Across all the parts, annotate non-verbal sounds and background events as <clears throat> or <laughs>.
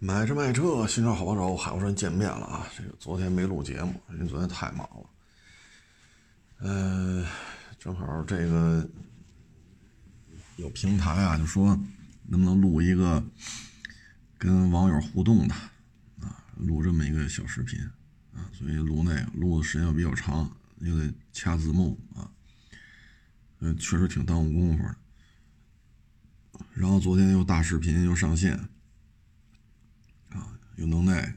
买车卖车，新车好帮手，海沃山见面了啊！这个昨天没录节目，因为昨天太忙了。呃，正好这个有平台啊，就说能不能录一个跟网友互动的啊，录这么一个小视频啊，所以录那个录的时间又比较长，又得掐字幕啊，呃，确实挺耽误功夫的。然后昨天又大视频又上线。又弄那个，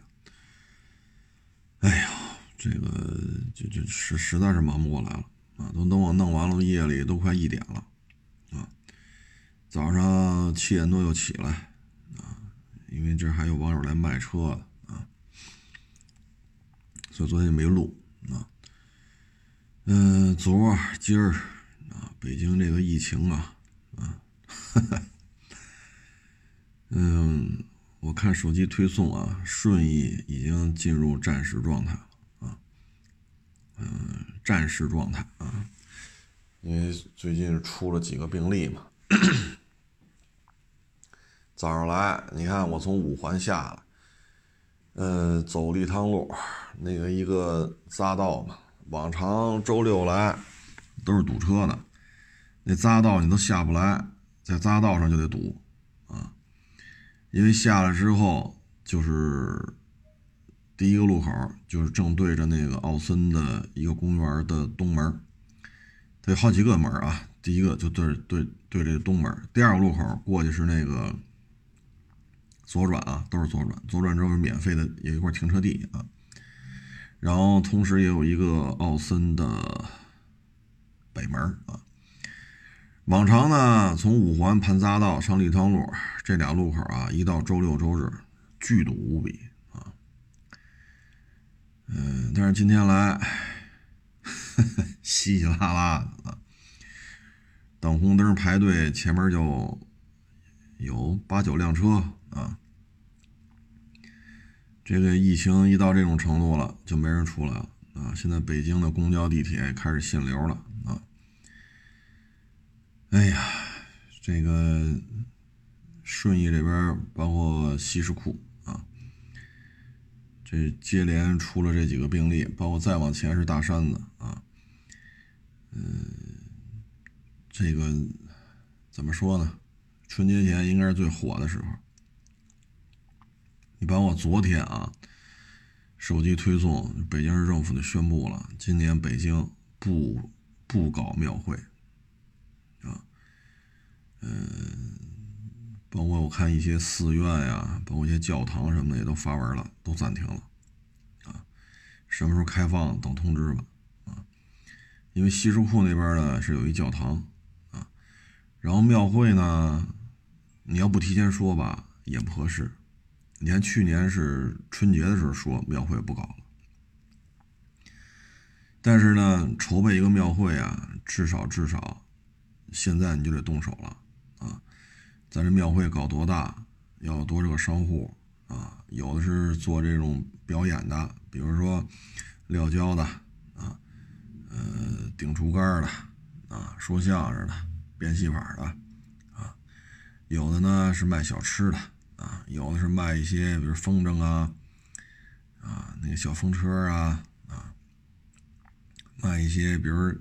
哎呀，这个就就实实在是忙不过来了啊！都等我弄完了，夜里都快一点了啊！早上七点多又起来啊，因为这还有网友来卖车啊，所以昨天就没录啊。嗯，昨儿今儿啊，北京这个疫情啊啊，<laughs> 嗯。我看手机推送啊，顺义已经进入战时状态了啊，嗯，战时状态啊，因为最近出了几个病例嘛。早上来，你看我从五环下来，呃，走立汤路那个一个匝道嘛，往常周六来都是堵车的，那匝道你都下不来，在匝道上就得堵。因为下来之后就是第一个路口，就是正对着那个奥森的一个公园的东门，它有好几个门啊。第一个就对对对这个东门，第二个路口过去是那个左转啊，都是左转。左转之后是免费的，有一块停车地啊。然后同时也有一个奥森的北门啊。往常呢，从五环盘匝道上立汤路这俩路口啊，一到周六周日巨堵无比啊。嗯，但是今天来 <laughs> 稀稀拉拉的啊，等红灯排队，前面就有八九辆车啊。这个疫情一到这种程度了，就没人出来了啊。现在北京的公交、地铁开始限流了。哎呀，这个顺义这边包括西什库啊，这接连出了这几个病例，包括再往前是大山子啊，嗯，这个怎么说呢？春节前应该是最火的时候。你包括昨天啊，手机推送，北京市政府就宣布了，今年北京不不搞庙会。嗯，包括我看一些寺院呀，包括一些教堂什么的也都发文了，都暂停了，啊，什么时候开放等通知吧，啊，因为西什库那边呢是有一教堂，啊，然后庙会呢，你要不提前说吧也不合适，你看去年是春节的时候说庙会不搞了，但是呢筹备一个庙会啊，至少至少现在你就得动手了。咱这庙会搞多大，要多少个商户啊？有的是做这种表演的，比如说撂跤的啊，呃，顶竹竿的啊，说相声的，变戏法的啊，有的呢是卖小吃的啊，有的是卖一些比如风筝啊，啊，那个小风车啊啊，卖一些比如。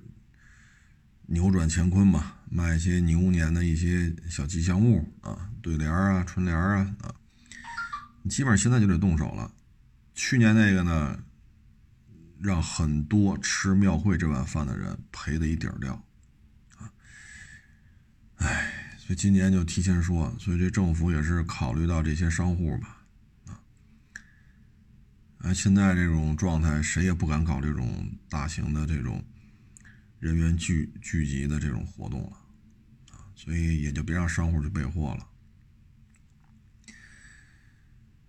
扭转乾坤嘛，卖一些牛年的一些小吉祥物啊，对联啊、春联啊啊，你基本上现在就得动手了。去年那个呢，让很多吃庙会这碗饭的人赔的一底儿掉啊。哎，所以今年就提前说，所以这政府也是考虑到这些商户吧啊。哎，现在这种状态，谁也不敢搞这种大型的这种。人员聚聚集的这种活动了，啊，所以也就别让商户去备货了。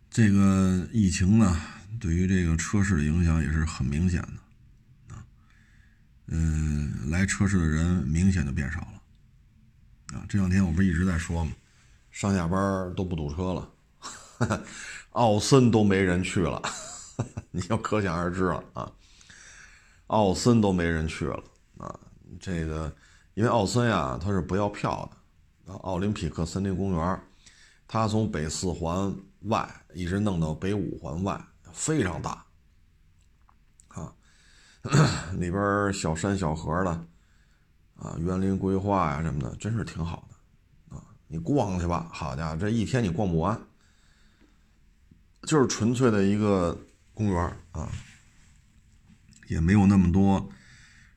这个疫情呢，对于这个车市的影响也是很明显的，啊，嗯，来车市的人明显就变少了，啊，这两天我不是一直在说吗？上下班都不堵车了，奥森都没人去了，<laughs> 你就可想而知了啊，奥森都没人去了。啊，这个因为奥森呀，它是不要票的。奥林匹克森林公园，它从北四环外，一直弄到北五环外，非常大，啊，<coughs> 里边小山小河的，啊，园林规划呀什么的，真是挺好的，啊，你逛去吧，好家伙，这一天你逛不完，就是纯粹的一个公园啊，也没有那么多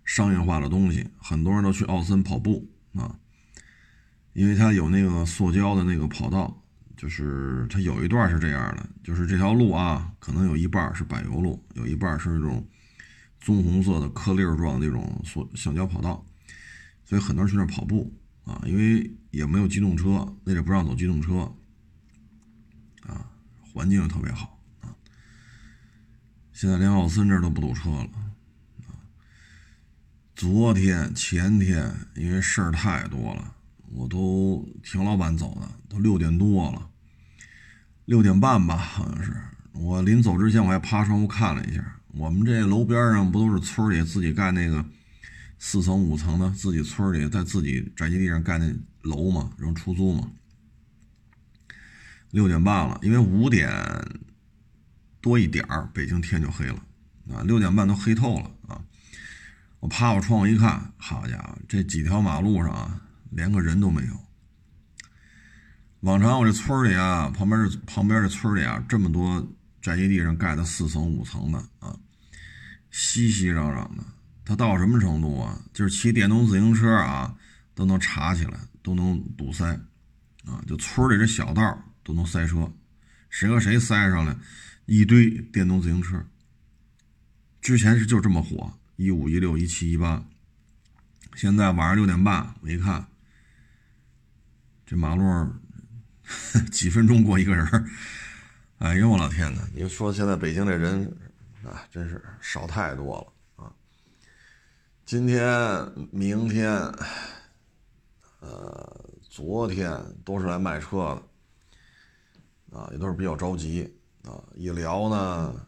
商业化的东西，很多人都去奥森跑步啊。因为它有那个塑胶的那个跑道，就是它有一段是这样的，就是这条路啊，可能有一半是柏油路，有一半是那种棕红色的颗粒状那种塑橡胶跑道，所以很多人去那跑步啊，因为也没有机动车，那里不让走机动车，啊，环境特别好啊，现在连奥森这都不堵车了，昨天前天因为事儿太多了。我都挺老板走的，都六点多了，六点半吧，好像是。我临走之前，我还趴窗户看了一下，我们这楼边上不都是村里自己盖那个四层五层的，自己村里在自己宅基地上盖那楼嘛，然后出租嘛。六点半了，因为五点多一点儿，北京天就黑了啊，六点半都黑透了啊。我趴我窗户一看，好家伙，这几条马路上啊。连个人都没有。往常我这村里啊，旁边这旁边这村里啊，这么多宅基地上盖的四层五层的啊，熙熙攘攘的。它到什么程度啊？就是骑电动自行车啊，都能查起来，都能堵塞啊。就村里这小道都能塞车，谁和谁塞上来，一堆电动自行车。之前是就这么火，一五一六一七一八。现在晚上六点半，我一看。这马路 <laughs> 几分钟过一个人哎呦我老天哪！你说现在北京这人啊，真是少太多了啊！今天、明天，呃，昨天都是来卖车的啊，也都是比较着急啊。一聊呢，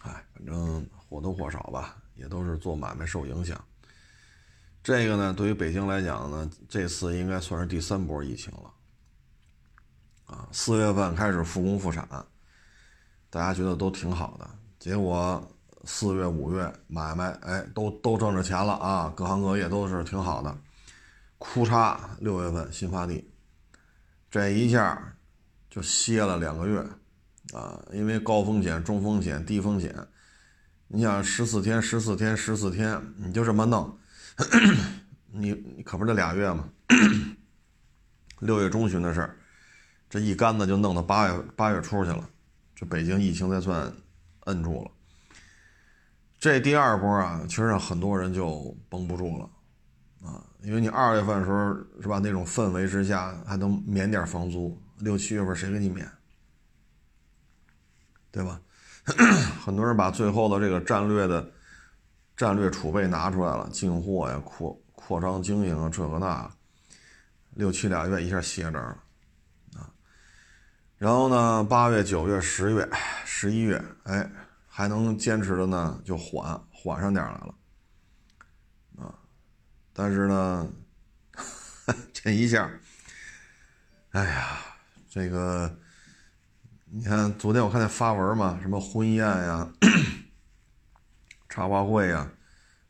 哎，反正或多或少吧，也都是做买卖受影响。这个呢，对于北京来讲呢，这次应该算是第三波疫情了，啊，四月份开始复工复产，大家觉得都挺好的，结果四月、五月买卖，哎，都都挣着钱了啊，各行各业都是挺好的，哭嚓，六月份新发地，这一下就歇了两个月，啊，因为高风险、中风险、低风险，你想十四天、十四天、十四天，你就这么弄。你你可不是这俩月吗？六月中旬的事儿，这一竿子就弄到八月八月初去了，这北京疫情才算摁住了。这第二波啊，其实让很多人就绷不住了啊，因为你二月份的时候是吧，那种氛围之下还能免点房租，六七月份谁给你免？对吧？<clears throat> 很多人把最后的这个战略的。战略储备拿出来了，进货呀，扩扩张经营啊，这个那，六七俩月一下歇这儿了，啊，然后呢，八月、九月、十月、十一月，哎，还能坚持的呢，就缓缓上点来了，啊，但是呢，<laughs> 这一下，哎呀，这个，你看昨天我看见发文嘛，什么婚宴呀。茶话会呀，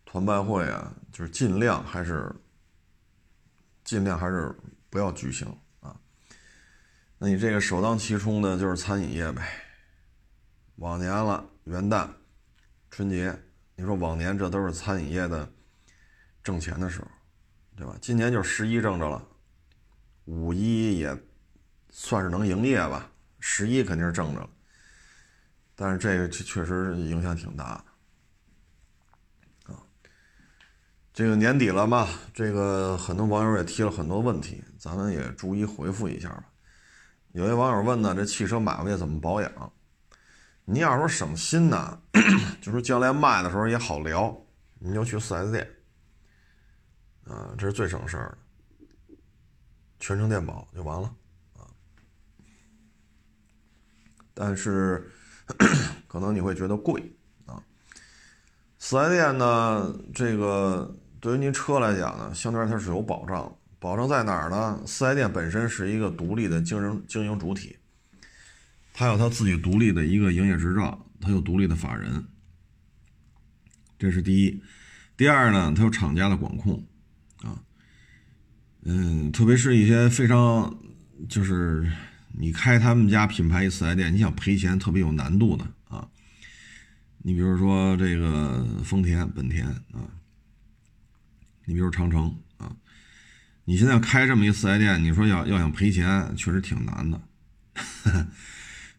团拜会呀，就是尽量还是尽量还是不要举行啊。那你这个首当其冲的就是餐饮业呗。往年了元旦、春节，你说往年这都是餐饮业的挣钱的时候，对吧？今年就十一挣着了，五一也算是能营业吧，十一肯定是挣着了，但是这个确确实影响挺大的。这个年底了嘛，这个很多网友也提了很多问题，咱们也逐一回复一下吧。有些网友问呢，这汽车买回去怎么保养？你要说省心呢，<coughs> 就是将来卖的时候也好聊，你就去 4S 店，啊，这是最省事儿的，全程电保就完了啊。但是 <clears throat> 可能你会觉得贵啊。4S 店呢，这个。对于您车来讲呢，相对来它是有保障，保障在哪儿呢？四 S 店本身是一个独立的经营经营主体，他有他自己独立的一个营业执照，他有独立的法人，这是第一。第二呢，他有厂家的管控，啊，嗯，特别是一些非常就是你开他们家品牌一四 S 店，你想赔钱特别有难度的啊。你比如说这个丰田、本田啊，你比如长城啊，你现在开这么一四 S 店，你说要要想赔钱，确实挺难的。<laughs>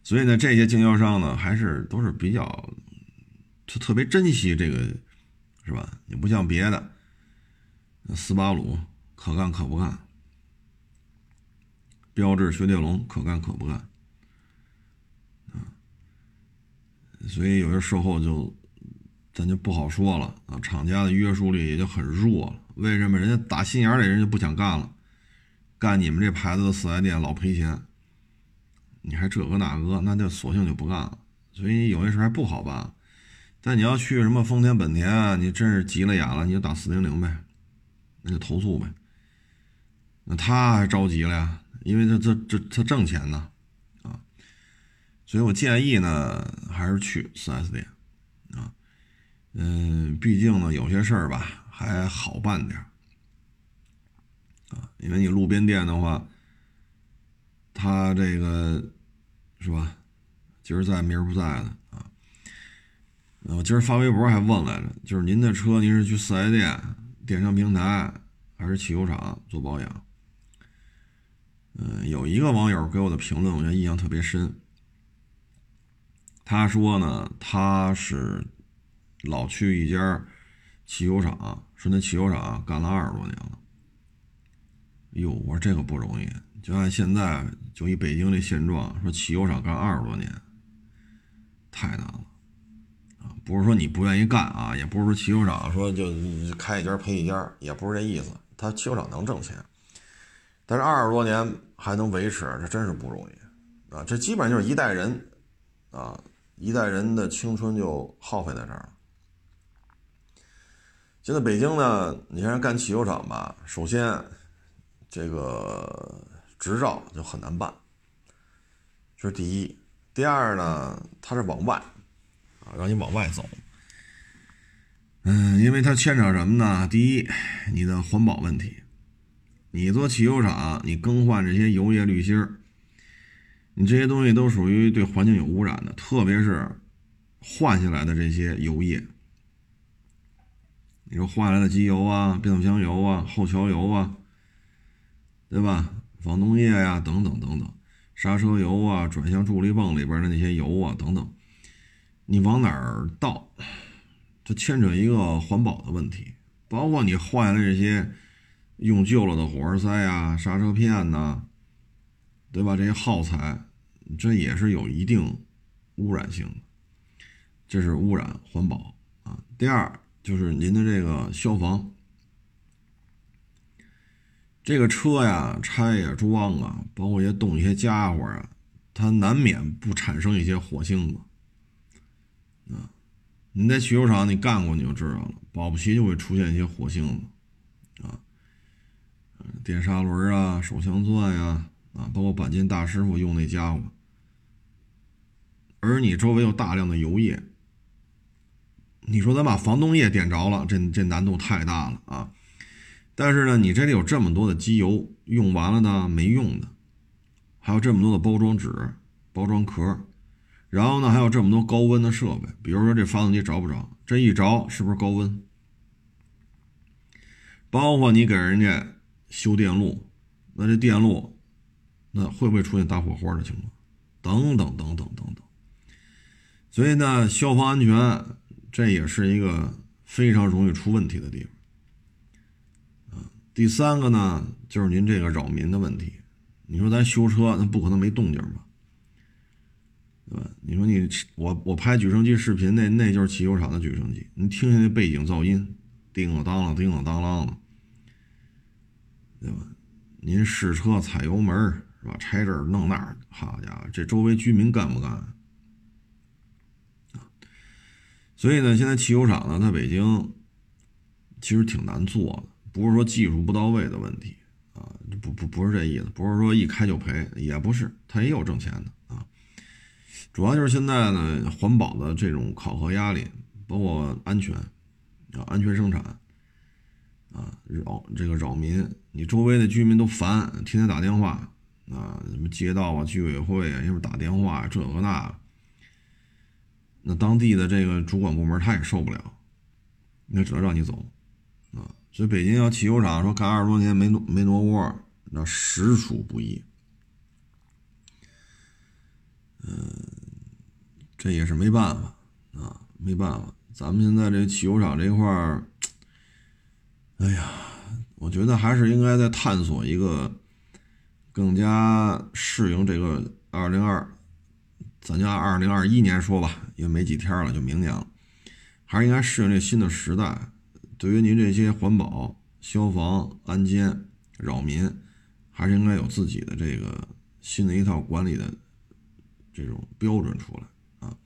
所以呢，这些经销商呢，还是都是比较，就特别珍惜这个。是吧？也不像别的，斯巴鲁可干可不干，标致、雪铁龙可干可不干，啊，所以有些售后就咱就不好说了啊。厂家的约束力也就很弱了。为什么？人家打心眼里人就不想干了，干你们这牌子的四 S 店老赔钱，你还这个那个，那就索性就不干了。所以有些事还不好办。但你要去什么丰田、本田？你真是急了眼了，你就打四零零呗，那就投诉呗。那他还着急了呀，因为他这这他挣钱呢，啊，所以我建议呢，还是去四 S 店，啊，嗯，毕竟呢，有些事儿吧还好办点啊，因为你路边店的话，他这个是吧，今儿在明儿不在的啊。我今儿发微博还问来着，就是您的车，您是去四 S 店、电商平台还是汽修厂做保养？嗯，有一个网友给我的评论，我觉得印象特别深。他说呢，他是老去一家汽修厂，说那汽修厂干了二十多年了。哟，我说这个不容易，就按现在就以北京的现状，说汽修厂干二十多年，太难了啊。不是说你不愿意干啊，也不是说汽修厂说就开一家赔一家，也不是这意思。他汽修厂能挣钱，但是二十多年还能维持，这真是不容易啊！这基本上就是一代人啊，一代人的青春就耗费在这儿了。现在北京呢，你像干汽修厂吧，首先这个执照就很难办，这是第一。第二呢，它是往外。啊，让你往外走，嗯，因为它牵扯什么呢？第一，你的环保问题，你做汽油厂，你更换这些油液滤芯儿，你这些东西都属于对环境有污染的，特别是换下来的这些油液，你说换来的机油啊、变速箱油啊、后桥油啊，对吧？防冻液呀，等等等等，刹车油啊、转向助力泵里边的那些油啊，等等。你往哪儿倒，就牵扯一个环保的问题，包括你换来的这些用旧了的火花塞啊、刹车片呐，对吧？这些耗材，这也是有一定污染性的，这是污染环保啊。第二就是您的这个消防，这个车呀拆呀装啊，包括一些动一些家伙啊，它难免不产生一些火星子。啊，你在汽修厂你干过你就知道了，保不齐就会出现一些火星子，啊，电砂轮啊、手枪钻呀，啊，包括钣金大师傅用那家伙，而你周围有大量的油液，你说咱把防冻液点着了，这这难度太大了啊！但是呢，你这里有这么多的机油用完了呢没用的，还有这么多的包装纸、包装壳。然后呢，还有这么多高温的设备，比如说这发动机着不着？这一着是不是高温？包括你给人家修电路，那这电路那会不会出现大火花的情况？等等等等等等。所以呢，消防安全这也是一个非常容易出问题的地方。啊，第三个呢，就是您这个扰民的问题。你说咱修车，那不可能没动静吧？对吧？你说你我我拍举升机视频，那那就是汽修厂的举升机，你听听那背景噪音，叮了当啷，叮了当啷的，对吧？您试车踩油门是吧？拆这儿弄那儿，好家伙，这周围居民干不干？所以呢，现在汽修厂呢，在北京其实挺难做的，不是说技术不到位的问题啊，不不不是这意思，不是说一开就赔，也不是，他也有挣钱的啊。主要就是现在呢，环保的这种考核压力，包括安全啊，安全生产啊，扰这个扰民，你周围的居民都烦，天天打电话啊，什么街道啊、居委会啊，要么打电话这个那，那当地的这个主管部门他也受不了，那只能让你走啊。所以北京要汽修厂说干二十多年没挪没挪窝，那实属不易。嗯，这也是没办法啊，没办法。咱们现在这汽油厂这块儿，哎呀，我觉得还是应该再探索一个更加适应这个二零二，咱就按二零二一年说吧，因为没几天了，就明年了，还是应该适应这新的时代。对于您这些环保、消防、安监、扰民，还是应该有自己的这个新的一套管理的。这种标准出来啊，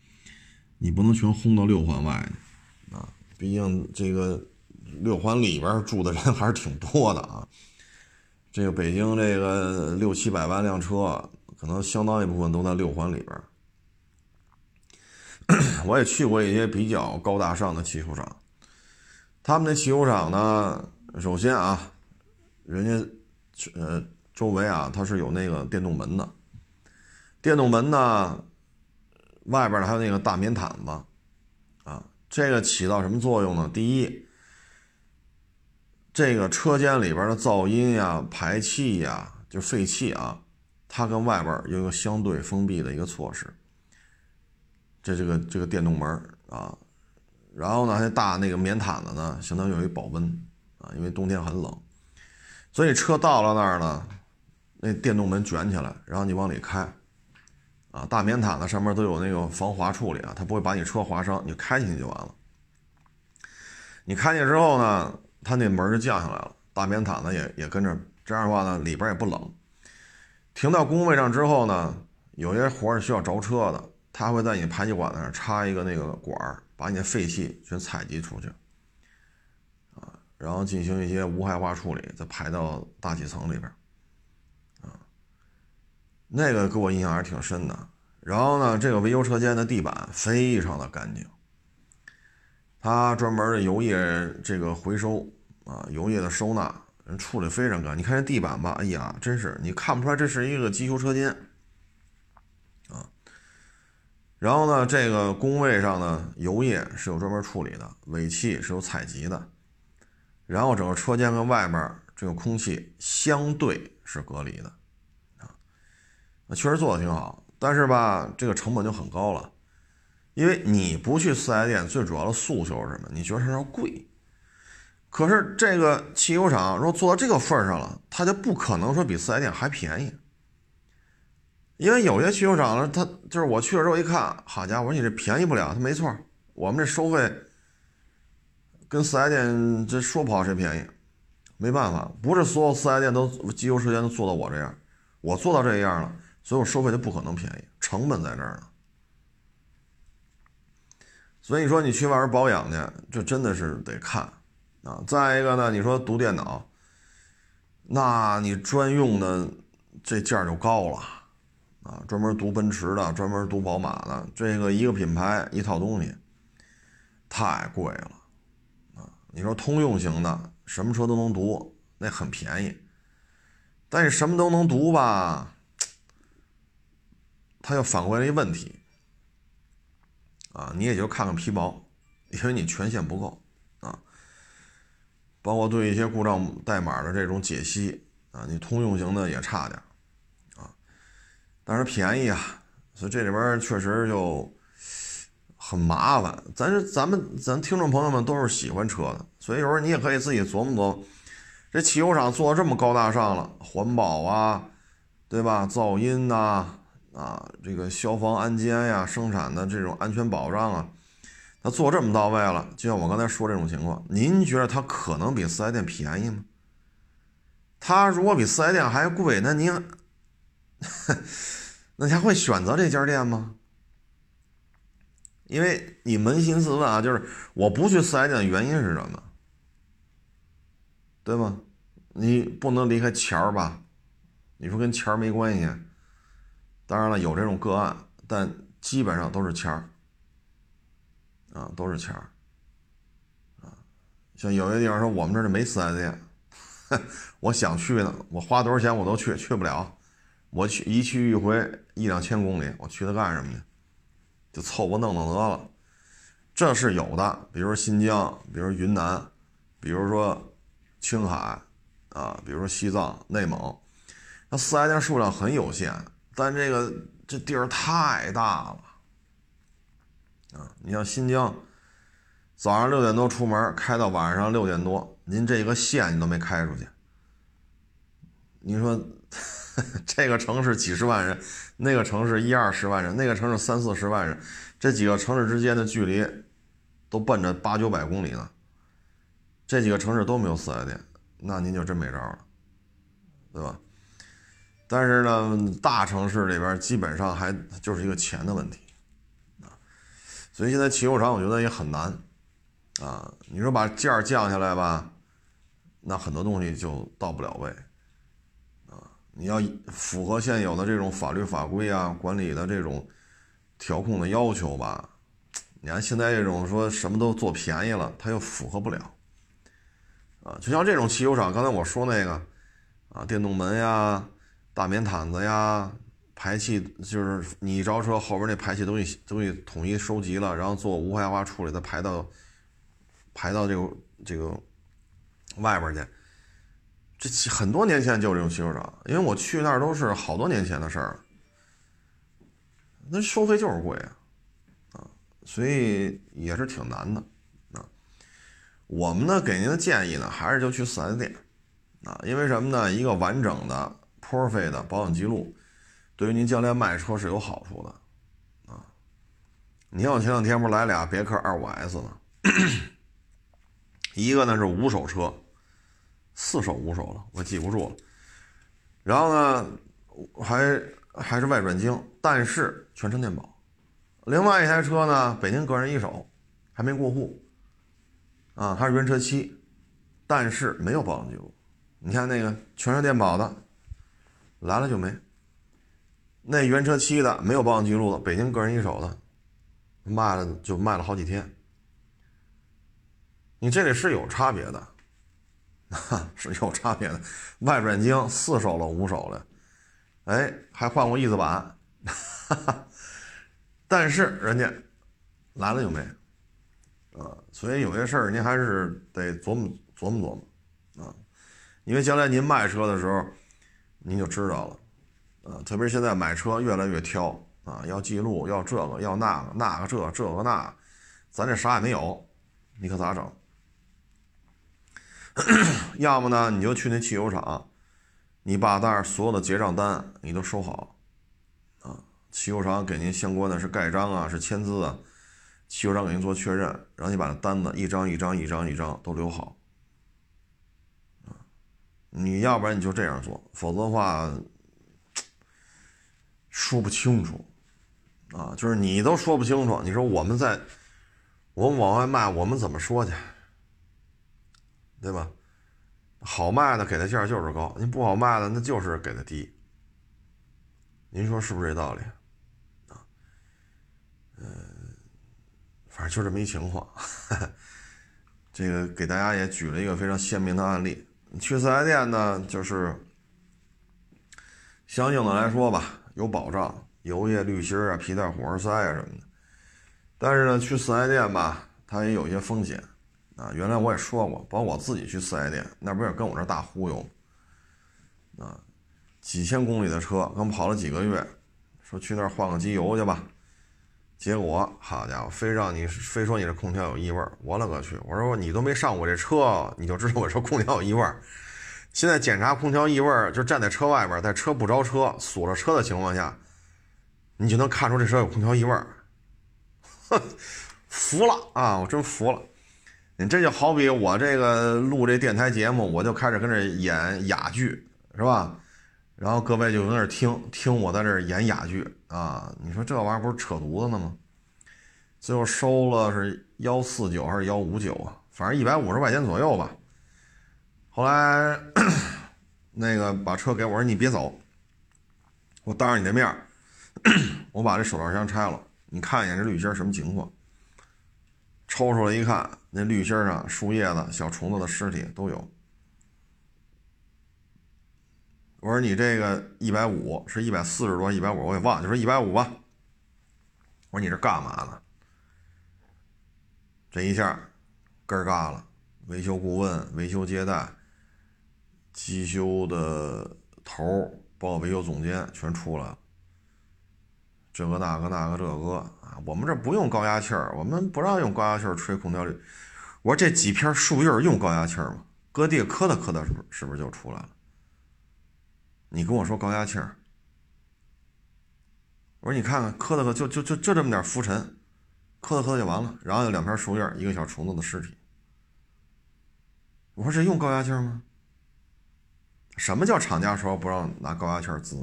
你不能全轰到六环外啊，毕竟这个六环里边住的人还是挺多的啊。这个北京这个六七百万辆车，可能相当一部分都在六环里边。<coughs> 我也去过一些比较高大上的汽修厂，他们那汽修厂呢，首先啊，人家呃周围啊，它是有那个电动门的。电动门呢，外边还有那个大棉毯子，啊，这个起到什么作用呢？第一，这个车间里边的噪音呀、排气呀，就废气啊，它跟外边有一个相对封闭的一个措施。这这个这个电动门啊，然后呢，那大那个棉毯子呢，相当于有一保温啊，因为冬天很冷，所以车到了那儿呢，那电动门卷起来，然后你往里开。啊，大棉毯子上面都有那个防滑处理啊，它不会把你车划伤，你开进去就完了。你开进去之后呢，它那门就降下来了，大棉毯子也也跟着，这样的话呢，里边也不冷。停到工位上之后呢，有些活是需要着车的，他会在你排气管子上插一个那个管儿，把你的废气全采集出去，啊，然后进行一些无害化处理，再排到大气层里边。啊那个给我印象还是挺深的。然后呢，这个维修车间的地板非常的干净，它专门的油液这个回收啊，油液的收纳处理非常干。你看这地板吧，哎呀，真是你看不出来这是一个机修车间啊。然后呢，这个工位上呢，油液是有专门处理的，尾气是有采集的。然后整个车间跟外面这个空气相对是隔离的啊。确实做的挺好，但是吧，这个成本就很高了，因为你不去四 S 店，最主要的诉求是什么？你觉得它要贵。可是这个汽油厂如果做到这个份上了，它就不可能说比四 S 店还便宜。因为有些汽油厂呢，它就是我去了之后一看，好家伙，我说你这便宜不了。它没错，我们这收费跟四 S 店这说不好谁便宜，没办法，不是所有四 S 店都机油车间都做到我这样，我做到这样了。所以我收费就不可能便宜，成本在这儿呢。所以说你去外边保养去，这真的是得看啊。再一个呢，你说读电脑，那你专用的这价就高了啊。专门读奔驰的，专门读宝马的，这个一个品牌一套东西，太贵了啊。你说通用型的，什么车都能读，那很便宜。但是什么都能读吧？它又反过来一问题，啊，你也就看看皮毛，因为你权限不够啊。包括对一些故障代码的这种解析啊，你通用型的也差点啊。但是便宜啊，所以这里边确实就很麻烦。咱是咱们咱听众朋友们都是喜欢车的，所以有时候你也可以自己琢磨琢磨，这汽油厂做的这么高大上了，环保啊，对吧？噪音呐。啊这个消防安监呀，生产的这种安全保障啊，他做这么到位了，就像我刚才说这种情况，您觉得他可能比四 S 店便宜吗？他如果比四 S 店还贵，那您，<laughs> 那还会选择这家店吗？因为你扪心自问啊，就是我不去四 S 店的原因是什么？对吗？你不能离开钱儿吧？你说跟钱儿没关系？当然了，有这种个案，但基本上都是签儿，啊，都是签儿，啊，像有些地方说我们这儿没四 S 店，<laughs> 我想去呢，我花多少钱我都去，去不了，我去一去一回一两千公里，我去它干什么呢？就凑合弄弄得了，这是有的，比如说新疆，比如云南，比如说青海，啊，比如说西藏、内蒙，那四 S 店数量很有限，但这个这地儿太大了，啊，你像新疆，早上六点多出门，开到晚上六点多，您这个县你都没开出去，你说 <laughs> 这个城市几十万人？那个城市一二十万人，那个城市三四十万人，这几个城市之间的距离都奔着八九百公里呢。这几个城市都没有四 S 店，那您就真没招了，对吧？但是呢，大城市里边基本上还就是一个钱的问题啊。所以现在汽修厂我觉得也很难啊。你说把价降下来吧，那很多东西就到不了位啊。你要符合现有的这种法律法规啊，管理的这种调控的要求吧？你看现在这种说什么都做便宜了，它又符合不了啊。就像这种汽修厂，刚才我说那个啊，电动门呀、大棉毯子呀、排气，就是你一着车后边那排气东西东西统一收集了，然后做无害化处理，再排到排到这个这个外边去。这很多年前就有这种洗手厂，因为我去那儿都是好多年前的事儿。那收费就是贵啊，啊，所以也是挺难的啊。我们呢给您的建议呢，还是就去四 S 店啊，因为什么呢？一个完整的、破费的保养记录，对于您将来卖车是有好处的啊。你看我前两天不是来俩别克二五 S 吗？一个呢是五手车。四手五手了，我记不住了。然后呢，还还是外转精，但是全程电保。另外一台车呢，北京个人一手，还没过户，啊，还是原车漆，但是没有保养记录。你看那个全程电保的，来了就没。那原车漆的没有保养记录的，北京个人一手的，卖了就卖了好几天。你这里是有差别的。是有差别的，外转精四手了五手了，哎，还换过翼子板，但是人家来了就没，啊，所以有些事儿您还是得琢磨琢磨琢磨啊，因为将来您卖车的时候您就知道了，啊，特别现在买车越来越挑啊，要记录，要这个，要那个，那个这这个那，咱这啥也没有，你可咋整？<coughs> 要么呢，你就去那汽油厂，你把那儿所有的结账单你都收好，啊，汽油厂给您相关的是盖章啊，是签字啊，汽油厂给您做确认，然后你把单子一张一张一张一张都留好，你要不然你就这样做，否则的话说不清楚，啊，就是你都说不清楚，你说我们在我们往外卖，我们怎么说去？对吧？好卖的给的价就是高，你不好卖的那就是给的低。您说是不是这道理？啊，嗯，反正就这么一情况。<laughs> 这个给大家也举了一个非常鲜明的案例。去四 S 店呢，就是相应的来说吧，有保障，油液滤芯啊、皮带、火花塞啊什么的。但是呢，去四 S 店吧，它也有一些风险。啊，原来我也说过，包括我自己去四 S 店，那不也跟我这大忽悠啊？几千公里的车，刚跑了几个月，说去那儿换个机油去吧，结果好家伙，非让你非说你这空调有异味儿我勒个去！我说你都没上我这车，你就知道我说空调有异味儿现在检查空调异味儿就站在车外边，在车不着车、锁着车的情况下，你就能看出这车有空调异味哼，<laughs> 服了啊！我真服了。你这就好比我这个录这电台节目，我就开始跟这演哑剧，是吧？然后各位就在那儿听听我在这儿演哑剧啊！你说这玩意儿不是扯犊子呢吗？最后收了是幺四九还是幺五九啊？反正一百五十块钱左右吧。后来 <clears throat> 那个把车给我说你别走，我当着你的面 <clears throat> 我把这手套箱拆了，你看一眼这滤芯什么情况？抽出来一看，那滤芯上树叶子、小虫子的尸体都有。我说你这个一百五是一百四十多，一百五我也忘了，就说一百五吧。我说你这干嘛呢？这一下根儿嘎了，维修顾问、维修接待、机修的头，包括维修总监全出来了。这个那个那个这个啊，我们这不用高压气儿，我们不让用高压气儿吹空调。我说这几片树叶用高压气儿吗？搁地磕哒磕哒，是不是是不是就出来了？你跟我说高压气儿，我说你看看磕哒磕，就就就就这么点浮尘，磕哒磕哒就完了。然后有两片树叶，一个小虫子的尸体。我说这用高压气吗？什么叫厂家说不让拿高压气儿滋？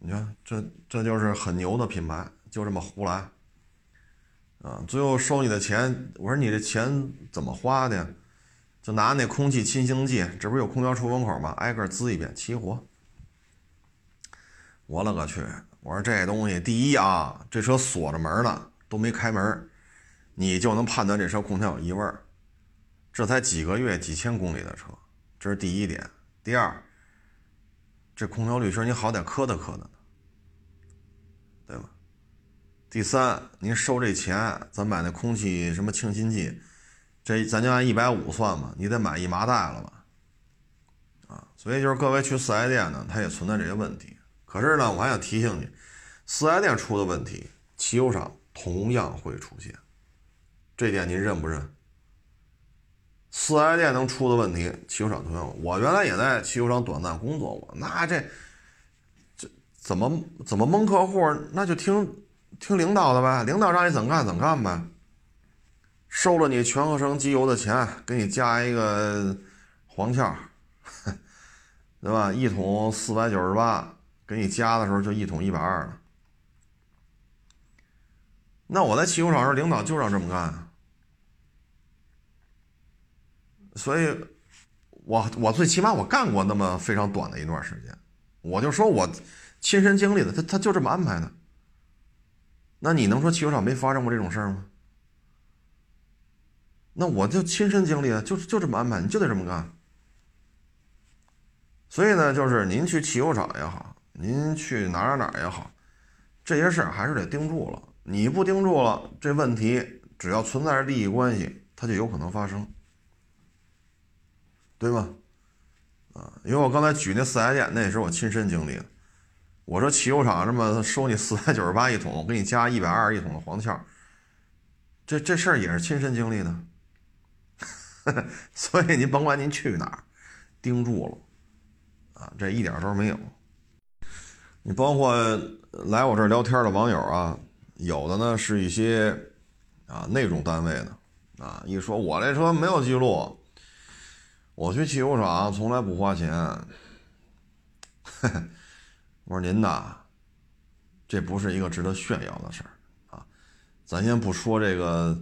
你看，这这就是很牛的品牌，就这么胡来，啊，最后收你的钱，我说你这钱怎么花的呀？就拿那空气清新剂，这不是有空调出风口吗？挨个滋一遍，齐活。我勒个去！我说这东西，第一啊，这车锁着门呢，都没开门，你就能判断这车空调有异味这才几个月、几千公里的车，这是第一点。第二。这空调滤芯你好歹磕哒磕哒呢，对吧？第三，您收这钱，咱买那空气什么清新剂，这咱就按一百五算嘛，你得买一麻袋了吧？啊，所以就是各位去四 S 店呢，它也存在这些问题。可是呢，我还想提醒你，四 S 店出的问题，汽修厂同样会出现，这点您认不认？四 S 店能出的问题，汽修厂同样。我原来也在汽修厂短暂工作过，那这这怎么怎么蒙客户？那就听听领导的呗，领导让你怎么干怎么干呗。收了你全合成机油的钱，给你加一个黄壳，对吧？一桶四百九十八，给你加的时候就一桶一百二了。那我在汽修厂时，领导就让这么干。所以，我我最起码我干过那么非常短的一段时间，我就说我亲身经历的，他他就这么安排的。那你能说汽修厂没发生过这种事儿吗？那我就亲身经历了，就就这么安排，你就得这么干。所以呢，就是您去汽油厂也好，您去哪儿哪儿也好，这些事儿还是得盯住了。你不盯住了，这问题只要存在着利益关系，它就有可能发生。对吗？啊，因为我刚才举那四 S 店，那也是我亲身经历的。我说汽油厂这么收你四百九十八一桶，我给你加一百二一桶的黄壳，这这事儿也是亲身经历的。<laughs> 所以您甭管您去哪儿，盯住了啊，这一点都没有。你包括来我这儿聊天的网友啊，有的呢是一些啊那种单位的啊，一说我这车没有记录。我去汽修厂从来不花钱，<laughs> 我说您呐，这不是一个值得炫耀的事儿啊。咱先不说这个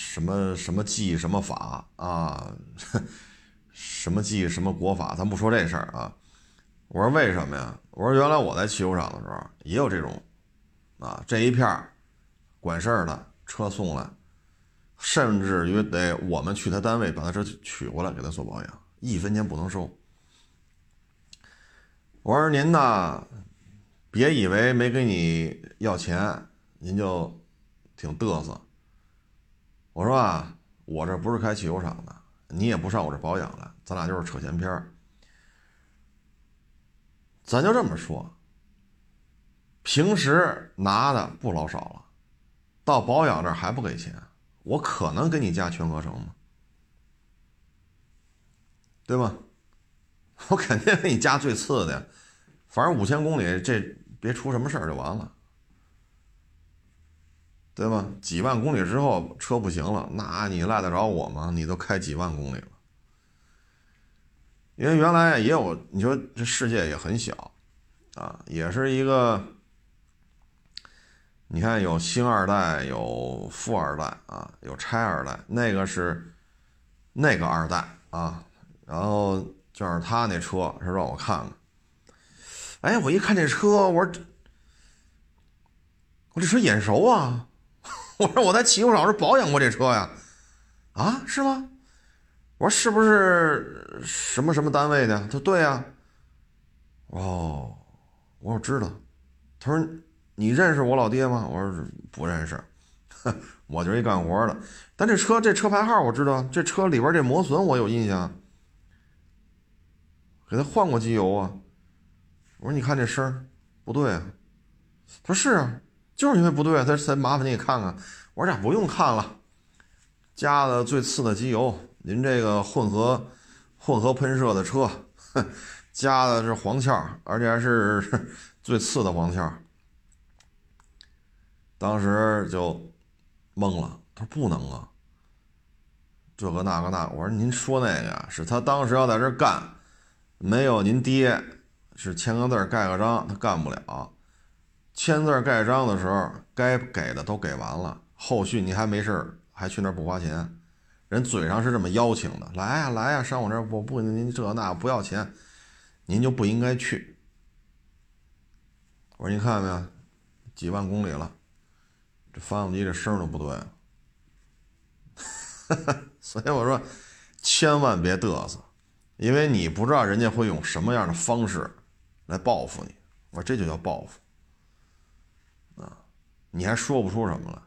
什么什么记什么法啊，什么记 <laughs> 什么国法，咱不说这事儿啊。我说为什么呀？我说原来我在汽修厂的时候也有这种啊，这一片儿管事儿的车送来。甚至于得我们去他单位把他车取过来给他做保养，一分钱不能收。我说您呐，别以为没给你要钱，您就挺嘚瑟。我说啊，我这不是开汽油厂的，你也不上我这保养来，咱俩就是扯闲篇儿。咱就这么说，平时拿的不老少了，到保养这还不给钱。我可能给你加全合成吗？对吧？<laughs> 我肯定给你加最次的，反正五千公里，这别出什么事儿就完了，对吧？几万公里之后车不行了，那你赖得着我吗？你都开几万公里了，因为原来也有，你说这世界也很小，啊，也是一个。你看，有星二代，有富二代啊，有拆二代，那个是那个二代啊。然后就是他那车，是让我看看，哎，我一看这车，我说我这车眼熟啊！<laughs> 我说我在汽修厂是保养过这车呀，啊，是吗？我说是不是什么什么单位的？他说对呀。哦，我说知道。他说你认识我老爹吗？我说不认识，<laughs> 我就是一干活的。但这车这车牌号我知道，这车里边这磨损我有印象，给他换过机油啊。我说你看这声不对啊。他说是啊，就是因为不对，他才麻烦你给看看。我说这不用看了，加的最次的机油。您这个混合混合喷射的车，<laughs> 加的是黄壳，而且还是 <laughs> 最次的黄壳。当时就懵了，他说不能啊，这个那个那。我说您说那个是他当时要在这干，没有您爹是签个字盖个章，他干不了。签字盖章的时候，该给的都给完了，后续你还没事还去那儿不花钱。人嘴上是这么邀请的，来呀来呀，上我这儿不不您这那不要钱，您就不应该去。我说你看见没有，几万公里了，这发动机这声都不对，<laughs> 所以我说千万别嘚瑟，因为你不知道人家会用什么样的方式来报复你。我说这就叫报复，你还说不出什么来。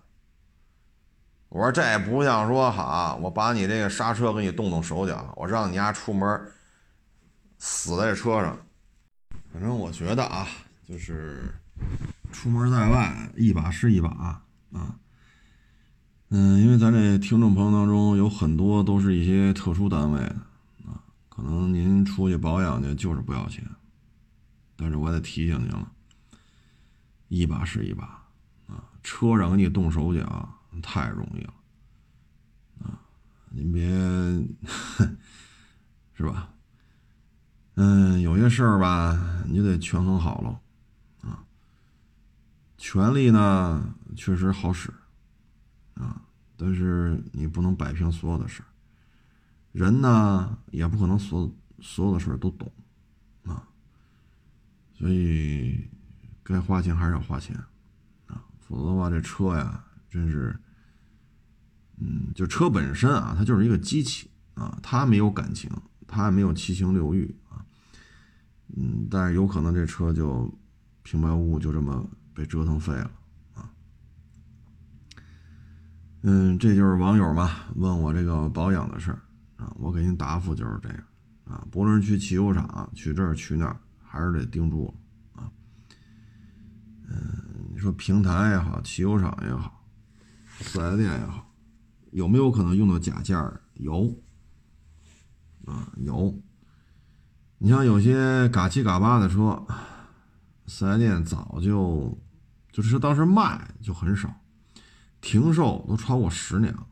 我说这也不像说哈，我把你这个刹车给你动动手脚，我让你丫出门死在车上。反正我觉得啊，就是出门在外一把是一把啊。嗯，因为咱这听众朋友当中有很多都是一些特殊单位的啊，可能您出去保养去就是不要钱，但是我得提醒您了，一把是一把，车上给你动手脚。太容易了，啊，您别 <laughs> 是吧？嗯，有些事儿吧，你得权衡好了，啊，权力呢确实好使，啊，但是你不能摆平所有的事儿，人呢也不可能所所有的事儿都懂，啊，所以该花钱还是要花钱，否则的话这车呀。真是，嗯，就车本身啊，它就是一个机器啊，它没有感情，它也没有七情六欲啊，嗯，但是有可能这车就平白无故就这么被折腾废了啊，嗯，这就是网友嘛问我这个保养的事儿啊，我给您答复就是这样啊，不论是去汽修厂，去这儿去那儿，还是得盯住了，嗯，你说平台也好，汽修厂也好。四 S 店也好，有没有可能用到假件儿？有，啊有。你像有些嘎七嘎八的车，四 S 店早就就是当时卖就很少，停售都超过十年了。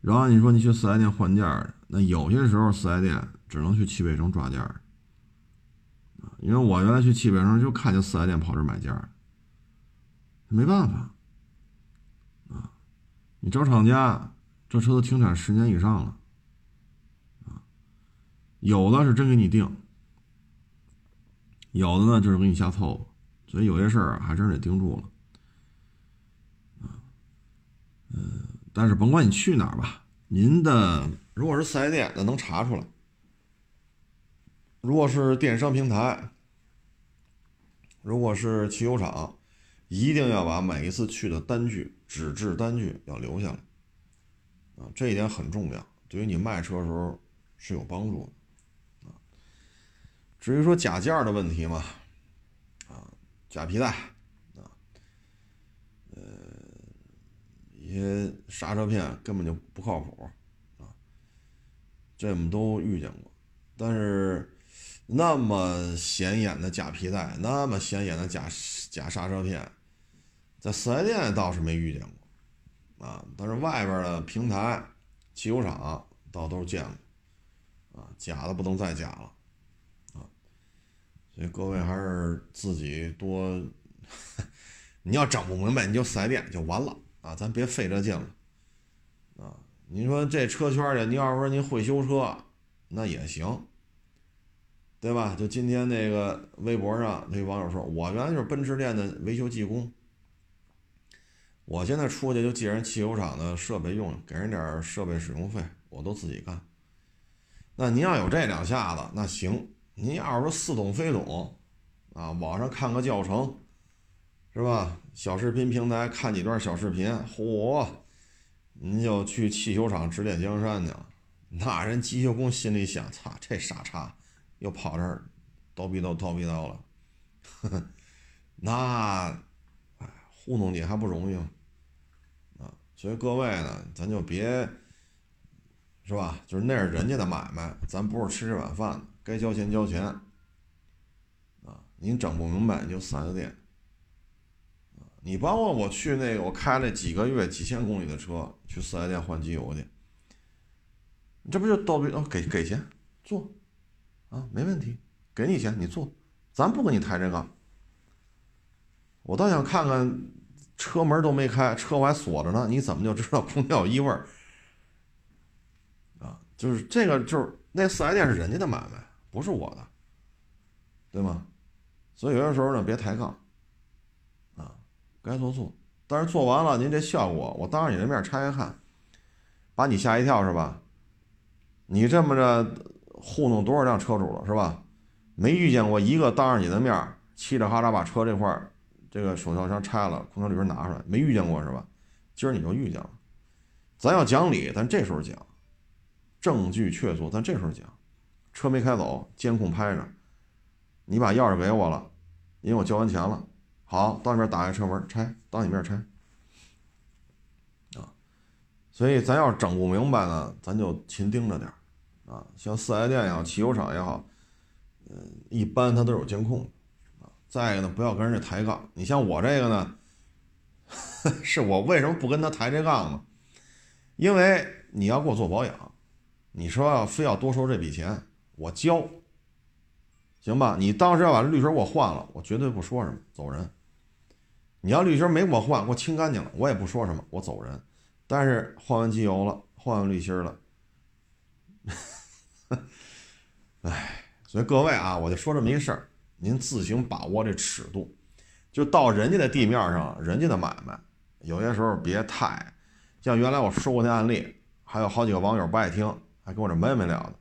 然后你说你去四 S 店换件儿，那有些时候四 S 店只能去汽配城抓件儿。因为我原来去汽配城就看见四 S 店跑这买件儿，没办法。啊你找厂家，这车都停产十年以上了，啊，有的是真给你定，有的呢就是给你瞎凑合，所以有些事儿还真得盯住了，嗯，但是甭管你去哪儿吧，您的如果是四 S 店，那能查出来；如果是电商平台，如果是汽修厂。一定要把每一次去的单据、纸质单据要留下来，啊，这一点很重要，对于你卖车的时候是有帮助的，啊。至于说假件的问题嘛，啊，假皮带，啊，呃，一些刹车片根本就不靠谱，啊，这我们都遇见过，但是那么显眼的假皮带，那么显眼的假假刹车片。在四 S 店倒是没遇见过，啊，但是外边的平台、汽修厂倒都是见过，啊，假的不能再假了，啊，所以各位还是自己多，<laughs> 你要整不明白，你就四 S 店就完了，啊，咱别费这劲了，啊，你说这车圈里，你要说您会修车，那也行，对吧？就今天那个微博上那网友说，我原来就是奔驰店的维修技工，我现在出去就借人汽修厂的设备用，给人点设备使用费，我都自己干。那您要有这两下子，那行。您要是似懂非懂，啊，网上看个教程，是吧？小视频平台看几段小视频，嚯，您就去汽修厂指点江山去了。那人机修工心里想：操，这傻叉又跑这儿叨逼叨叨逼叨了，<laughs> 呵呵，那哎糊弄你还不容易吗？所以各位呢，咱就别。是吧？就是那是人家的买卖，咱不是吃这碗饭的，该交钱交钱。啊，您整不明白你就四 S 店。你包括我去那个，我开了几个月几千公里的车，去四 S 店换机油去，这不就倒逼哦？给给钱做，啊，没问题，给你钱你做，咱不跟你抬这杠。我倒想看看，车门都没开，车我还锁着呢，你怎么就知道空调有异味？啊就是这个，就是那四 S 店是人家的买卖，不是我的，对吗？所以有些时候呢，别抬杠，啊，该做做。但是做完了，您这效果，我当着你的面拆开看，把你吓一跳是吧？你这么着糊弄多少辆车主了是吧？没遇见过一个当着你的面嘁哩哈喳把车这块这个手套箱拆了，空调滤芯拿出来，没遇见过是吧？今儿你就遇见了，咱要讲理，咱这时候讲。证据确凿，咱这时候讲，车没开走，监控拍着，你把钥匙给我了，因为我交完钱了，好，到那边打开车门拆，当你面拆，啊，所以咱要是整不明白呢，咱就勤盯着点啊，像四 S 店也好，汽修厂也好，嗯，一般它都有监控，啊，再一个呢，不要跟人家抬杠，你像我这个呢，<laughs> 是我为什么不跟他抬这杠呢？因为你要给我做保养。你说要非要多收这笔钱，我交，行吧？你当时要把滤芯给我换了，我绝对不说什么，走人。你要滤芯没给我换，给我清干净了，我也不说什么，我走人。但是换完机油了，换完滤芯了，<laughs> 哎，所以各位啊，我就说这么一事儿，您自行把握这尺度。就到人家的地面上，人家的买卖，有些时候别太像原来我说过那案例，还有好几个网友不爱听。还跟我这没没了的，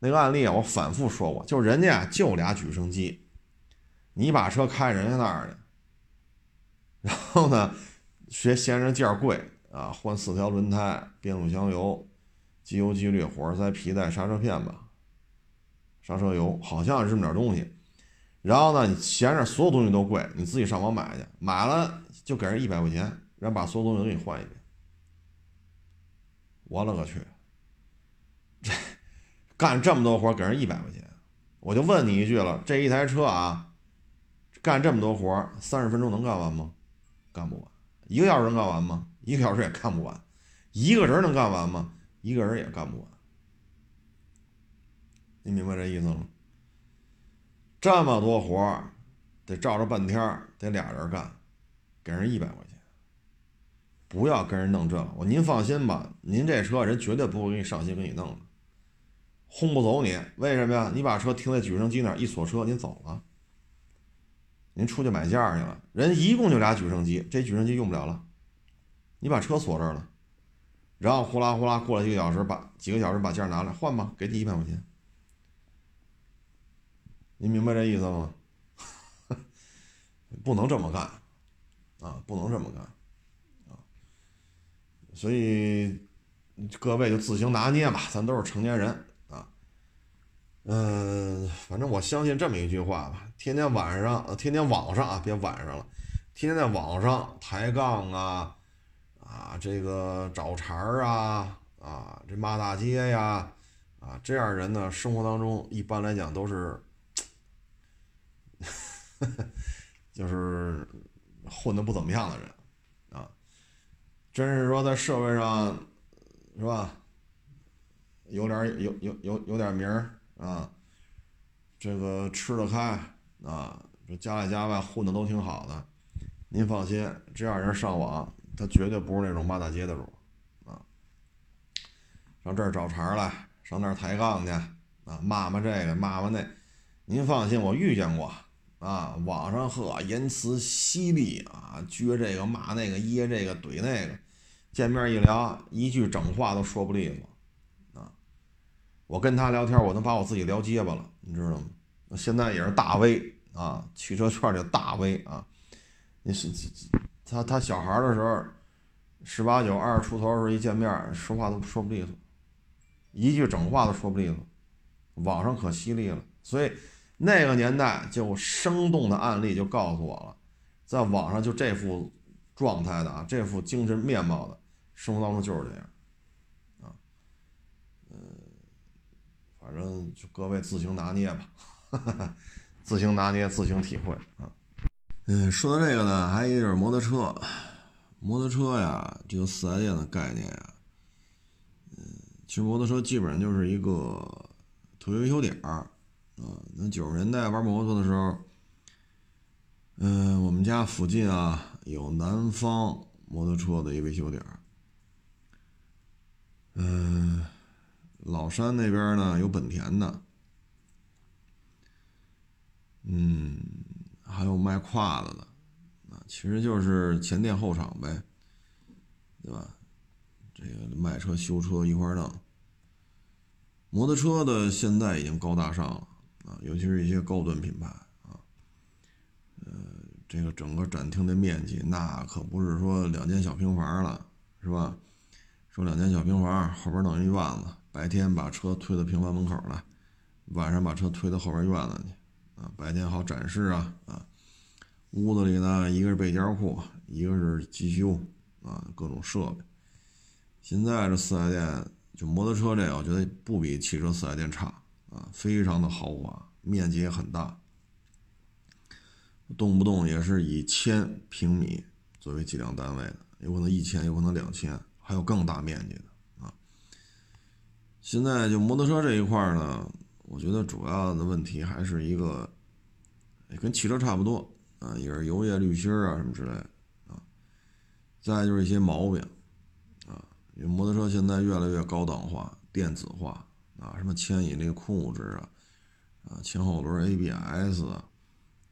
那个案例啊，我反复说过，就人家就俩举升机，你把车开人家那儿去，然后呢，学嫌人件贵啊，换四条轮胎、变速箱油、机油机滤、火花塞、皮带、刹车片吧，刹车油好像是这么点东西，然后呢，你嫌着所有东西都贵，你自己上网买去，买了就给人一百块钱，人把所有东西都给你换一遍，我勒个去！这干这么多活给人一百块钱，我就问你一句了：这一台车啊，干这么多活三十分钟能干完吗？干不完。一个小时能干完吗？一个小时也干不完。一个人能干完吗？一个人也干不完。你明白这意思吗？这么多活得照着半天得俩人干，给人一百块钱。不要跟人弄这个，我您放心吧，您这车人绝对不会给你上心给你弄的。轰不走你，为什么呀？你把车停在举升机那儿一锁车，您走了，您出去买件去了。人一共就俩举升机，这举升机用不了了，你把车锁这儿了，然后呼啦呼啦过了几个小时，把几个小时把件拿来换吧，给你一百块钱。您明白这意思吗？<laughs> 不能这么干啊，不能这么干啊，所以各位就自行拿捏吧，咱都是成年人啊。嗯，反正我相信这么一句话吧：天天晚上，天天网上啊，别晚上了，天天在网上抬杠啊，啊，这个找茬儿啊，啊，这骂大街呀，啊，这样人呢，生活当中一般来讲都是，<laughs> 就是混的不怎么样的人，啊，真是说在社会上，是吧？有点有有有有点名儿。啊，这个吃得开啊，这家里家外混的都挺好的。您放心，这样人上网，他绝对不是那种骂大街的主啊。上这儿找茬来，上那儿抬杠去啊，骂骂这个，骂骂那，您放心，我遇见过啊，网上呵言辞犀利啊，撅这个骂那个，噎这个怼那个，见面一聊，一句整话都说不利索啊。我跟他聊天，我能把我自己聊结巴了，你知道吗？现在也是大 V 啊，汽车圈里大 V 啊。你是他他小孩的时候，十八九、二十出头的时候一见面，说话都说不利索，一句整话都说不利索。网上可犀利了，所以那个年代就生动的案例就告诉我了，在网上就这副状态的啊，这副精神面貌的，生活当中就是这样，啊，嗯，反正就各位自行拿捏吧，<laughs> 自行拿捏，自行体会啊。嗯，说到这个呢，还有一就是摩托车，摩托车呀，这个四 S 店的概念啊，嗯，其实摩托车基本上就是一个。推维修点儿啊，那九十年代玩摩托的时候，嗯，我们家附近啊有南方摩托车的一维修点，嗯，老山那边呢有本田的，嗯，还有卖胯子的，啊，其实就是前店后厂呗，对吧？这个卖车修车一块弄。摩托车的现在已经高大上了啊，尤其是一些高端品牌啊，呃，这个整个展厅的面积那可不是说两间小平房了，是吧？说两间小平房后边弄一院子，白天把车推到平房门口来，晚上把车推到后边院子去啊，白天好展示啊啊。屋子里呢，一个是备件库，一个是机修啊，各种设备。现在这四 S 店。就摩托车这个，我觉得不比汽车四 S 店差啊，非常的豪华，面积也很大，动不动也是以千平米作为计量单位的，有可能一千，有可能两千，还有更大面积的啊。现在就摩托车这一块呢，我觉得主要的问题还是一个，跟汽车差不多啊，也是油液滤芯啊什么之类的啊，再就是一些毛病啊。因为摩托车现在越来越高档化、电子化啊，什么牵引力控制啊，啊前后轮 ABS 啊，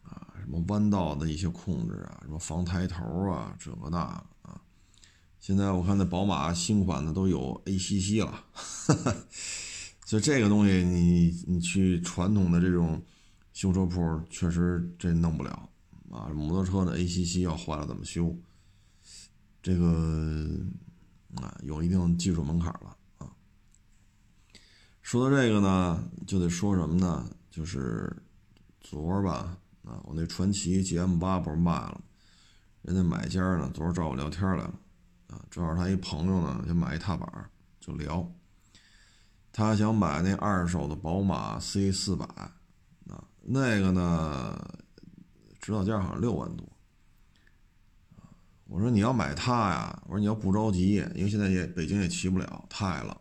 啊什么弯道的一些控制啊，什么防抬头啊，这个那个啊。现在我看那宝马新款的都有 ACC 了，<laughs> 所以这个东西你你去传统的这种修车铺确实这弄不了啊。摩托车的 ACC 要坏了怎么修？这个。啊，有一定技术门槛了。说到这个呢，就得说什么呢？就是昨儿吧，啊，我那传奇 GM 八不是卖了，人家买家呢，昨儿找我聊天来了，啊，正好他一朋友呢，就买一踏板，就聊，他想买那二手的宝马 C 四百，啊，那个呢，指导价好像六万多。我说你要买它呀？我说你要不着急，因为现在也北京也骑不了，太冷。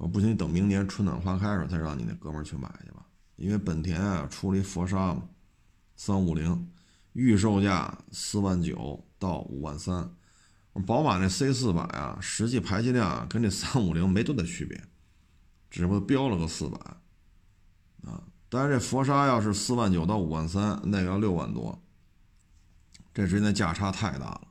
我不行，等明年春暖花开的时候再让你那哥们去买去吧。因为本田啊出了一佛沙嘛，三五零，预售价四万九到五万三。宝马那 C 四百啊，实际排气量跟这三五零没多大区别，只不过标了个四百啊。但是这佛沙要是四万九到五万三，那个要六万多。这之间的价差太大了，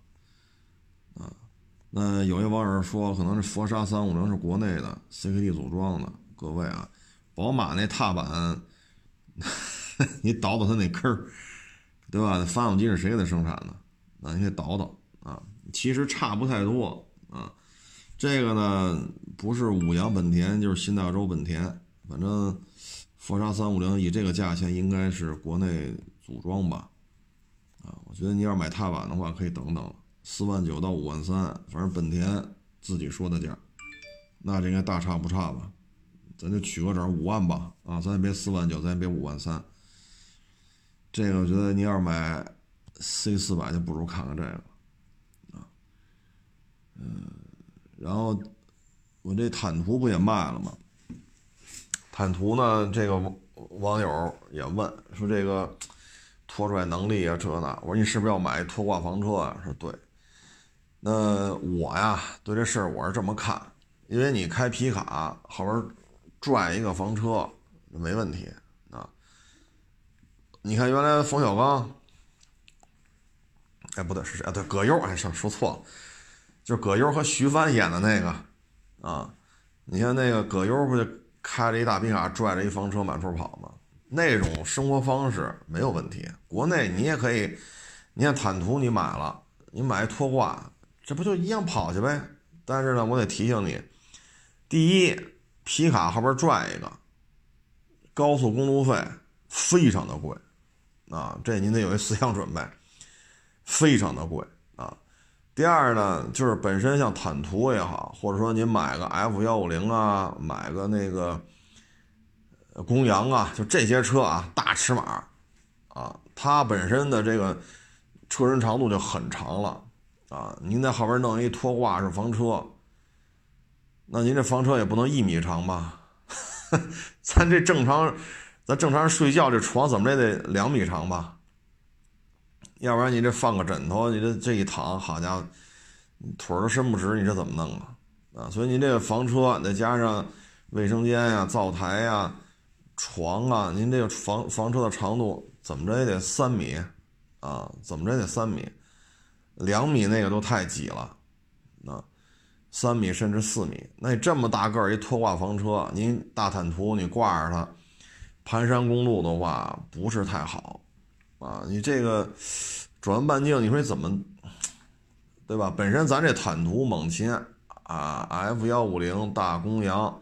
那有些网友说，可能是佛沙三五零是国内的 CKD 组装的。各位啊，宝马那踏板，<laughs> 你倒倒它那坑儿，对吧？那发动机是谁给它生产的？那你得倒倒啊。其实差不太多啊。这个呢，不是五羊本田，就是新大洲本田，反正佛沙三五零以这个价钱，应该是国内组装吧。啊，我觉得你要买踏板的话，可以等等，四万九到五万三，反正本田自己说的价，那这应该大差不差吧？咱就取个整五万吧，啊，咱也别四万九，咱也别五万三。这个我觉得你要是买 C 四百，就不如看看这个，啊，嗯，然后我这坦途不也卖了吗？坦途呢，这个网友也问说这个。拖拽能力啊，这那，我说你是不是要买拖挂房车啊？说对，那我呀，对这事儿我是这么看，因为你开皮卡后边拽一个房车没问题啊，你看原来冯小刚，哎不对是谁啊？对葛优，哎说说错了，就是葛优和徐帆演的那个啊。你像那个葛优不就开着一大皮卡，拽着一房车满处跑吗？那种生活方式没有问题。国内你也可以，你看坦途你买了，你买一拖挂，这不就一样跑去呗？但是呢，我得提醒你，第一，皮卡后边拽一个，高速公路费非常的贵，啊，这您得有一思想准备，非常的贵啊。第二呢，就是本身像坦途也好，或者说您买个 F 幺五零啊，买个那个公羊啊，就这些车啊，大尺码啊，它本身的这个车身长度就很长了。啊，您在后边弄一拖挂式房车，那您这房车也不能一米长吧？<laughs> 咱这正常，咱正常人睡觉这床怎么也得两米长吧？要不然你这放个枕头，你这这一躺，好家伙，腿都伸不直，你这怎么弄啊？啊，所以您这个房车再加上卫生间呀、灶台呀、床啊，您这个房房车的长度怎么着也得三米啊？怎么着也得三米。两米那个都太挤了，啊，三米甚至四米，那这么大个儿一拖挂房车，您大坦途你挂着它，盘山公路的话不是太好，啊，你这个转弯半径，你说怎么，对吧？本身咱这坦途、猛禽啊，F 幺五零、大公羊，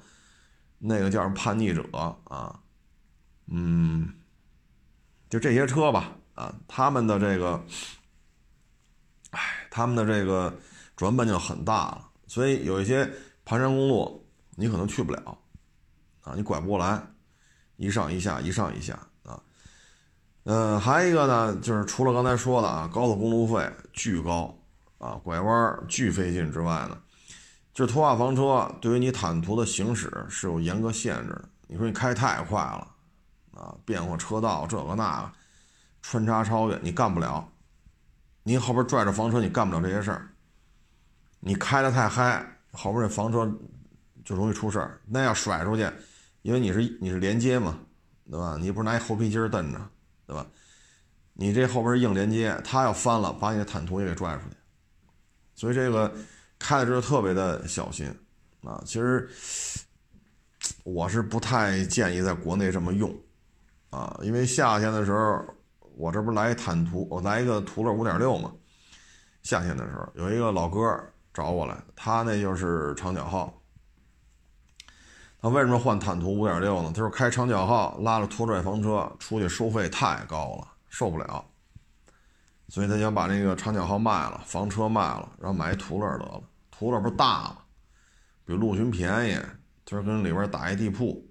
那个叫叛逆者啊，嗯，就这些车吧，啊，他们的这个。他们的这个转弯半径很大了，所以有一些盘山公路你可能去不了，啊，你拐不过来，一上一下，一上一下啊。嗯，还有一个呢，就是除了刚才说的啊，高速公路费巨高啊，拐弯巨费劲之外呢，就是拖挂房车对于你坦途的行驶是有严格限制的。你说你开太快了啊，变换车道这个那个，穿插超越你干不了。您后边拽着房车，你干不了这些事儿。你开的太嗨，后边这房车就容易出事儿。那要甩出去，因为你是你是连接嘛，对吧？你不是拿一后皮筋儿蹬着，对吧？你这后边硬连接，它要翻了，把你的坦途也给拽出去。所以这个开的时候特别的小心啊。其实我是不太建议在国内这么用啊，因为夏天的时候。我这不来一坦途，我来一个途乐五点六嘛。夏天的时候，有一个老哥找我来，他那就是长角号。他为什么换坦途五点六呢？他说开长角号拉着拖拽房车出去收费太高了，受不了。所以他想把那个长角号卖了，房车卖了，然后买一途乐得了。途乐不是大吗？比陆巡便宜。他说跟里边打一地铺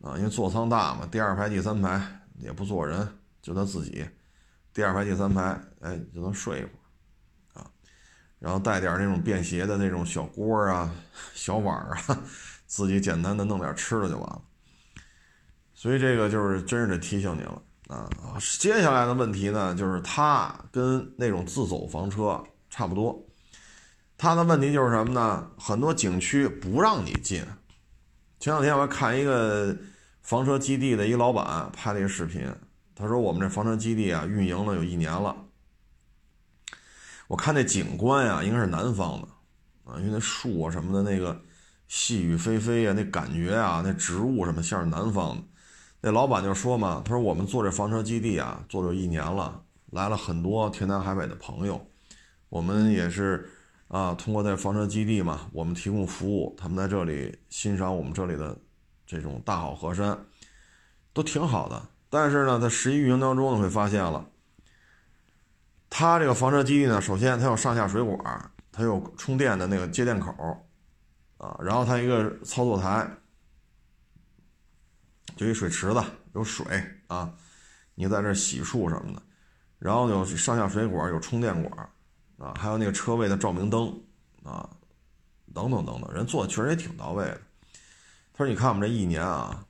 啊，因为座舱大嘛，第二排、第三排也不坐人。就他自己，第二排、第三排，哎，就能睡一会儿，啊，然后带点那种便携的那种小锅啊、<laughs> 小碗啊，<laughs> 自己简单的弄点吃的就完了。所以这个就是真是得提醒你了啊！接下来的问题呢，就是它跟那种自走房车差不多，它的问题就是什么呢？很多景区不让你进。前两天我还看一个房车基地的一老板拍了一个视频。他说：“我们这房车基地啊，运营了有一年了。我看那景观呀，应该是南方的啊，因为那树啊什么的，那个细雨霏霏呀，那感觉啊，那植物什么像是南方的。那老板就说嘛，他说我们做这房车基地啊，做了一年了，来了很多天南海北的朋友。我们也是啊，通过在房车基地嘛，我们提供服务，他们在这里欣赏我们这里的这种大好河山，都挺好的。”但是呢，在实际运营当中，呢会发现了，它这个房车基地呢，首先它有上下水管，它有充电的那个接电口，啊，然后它一个操作台，就一水池子，有水啊，你在这洗漱什么的，然后有上下水管，有充电管，啊，还有那个车位的照明灯，啊，等等等等，人做的确实也挺到位的。他说：“你看我们这一年啊。”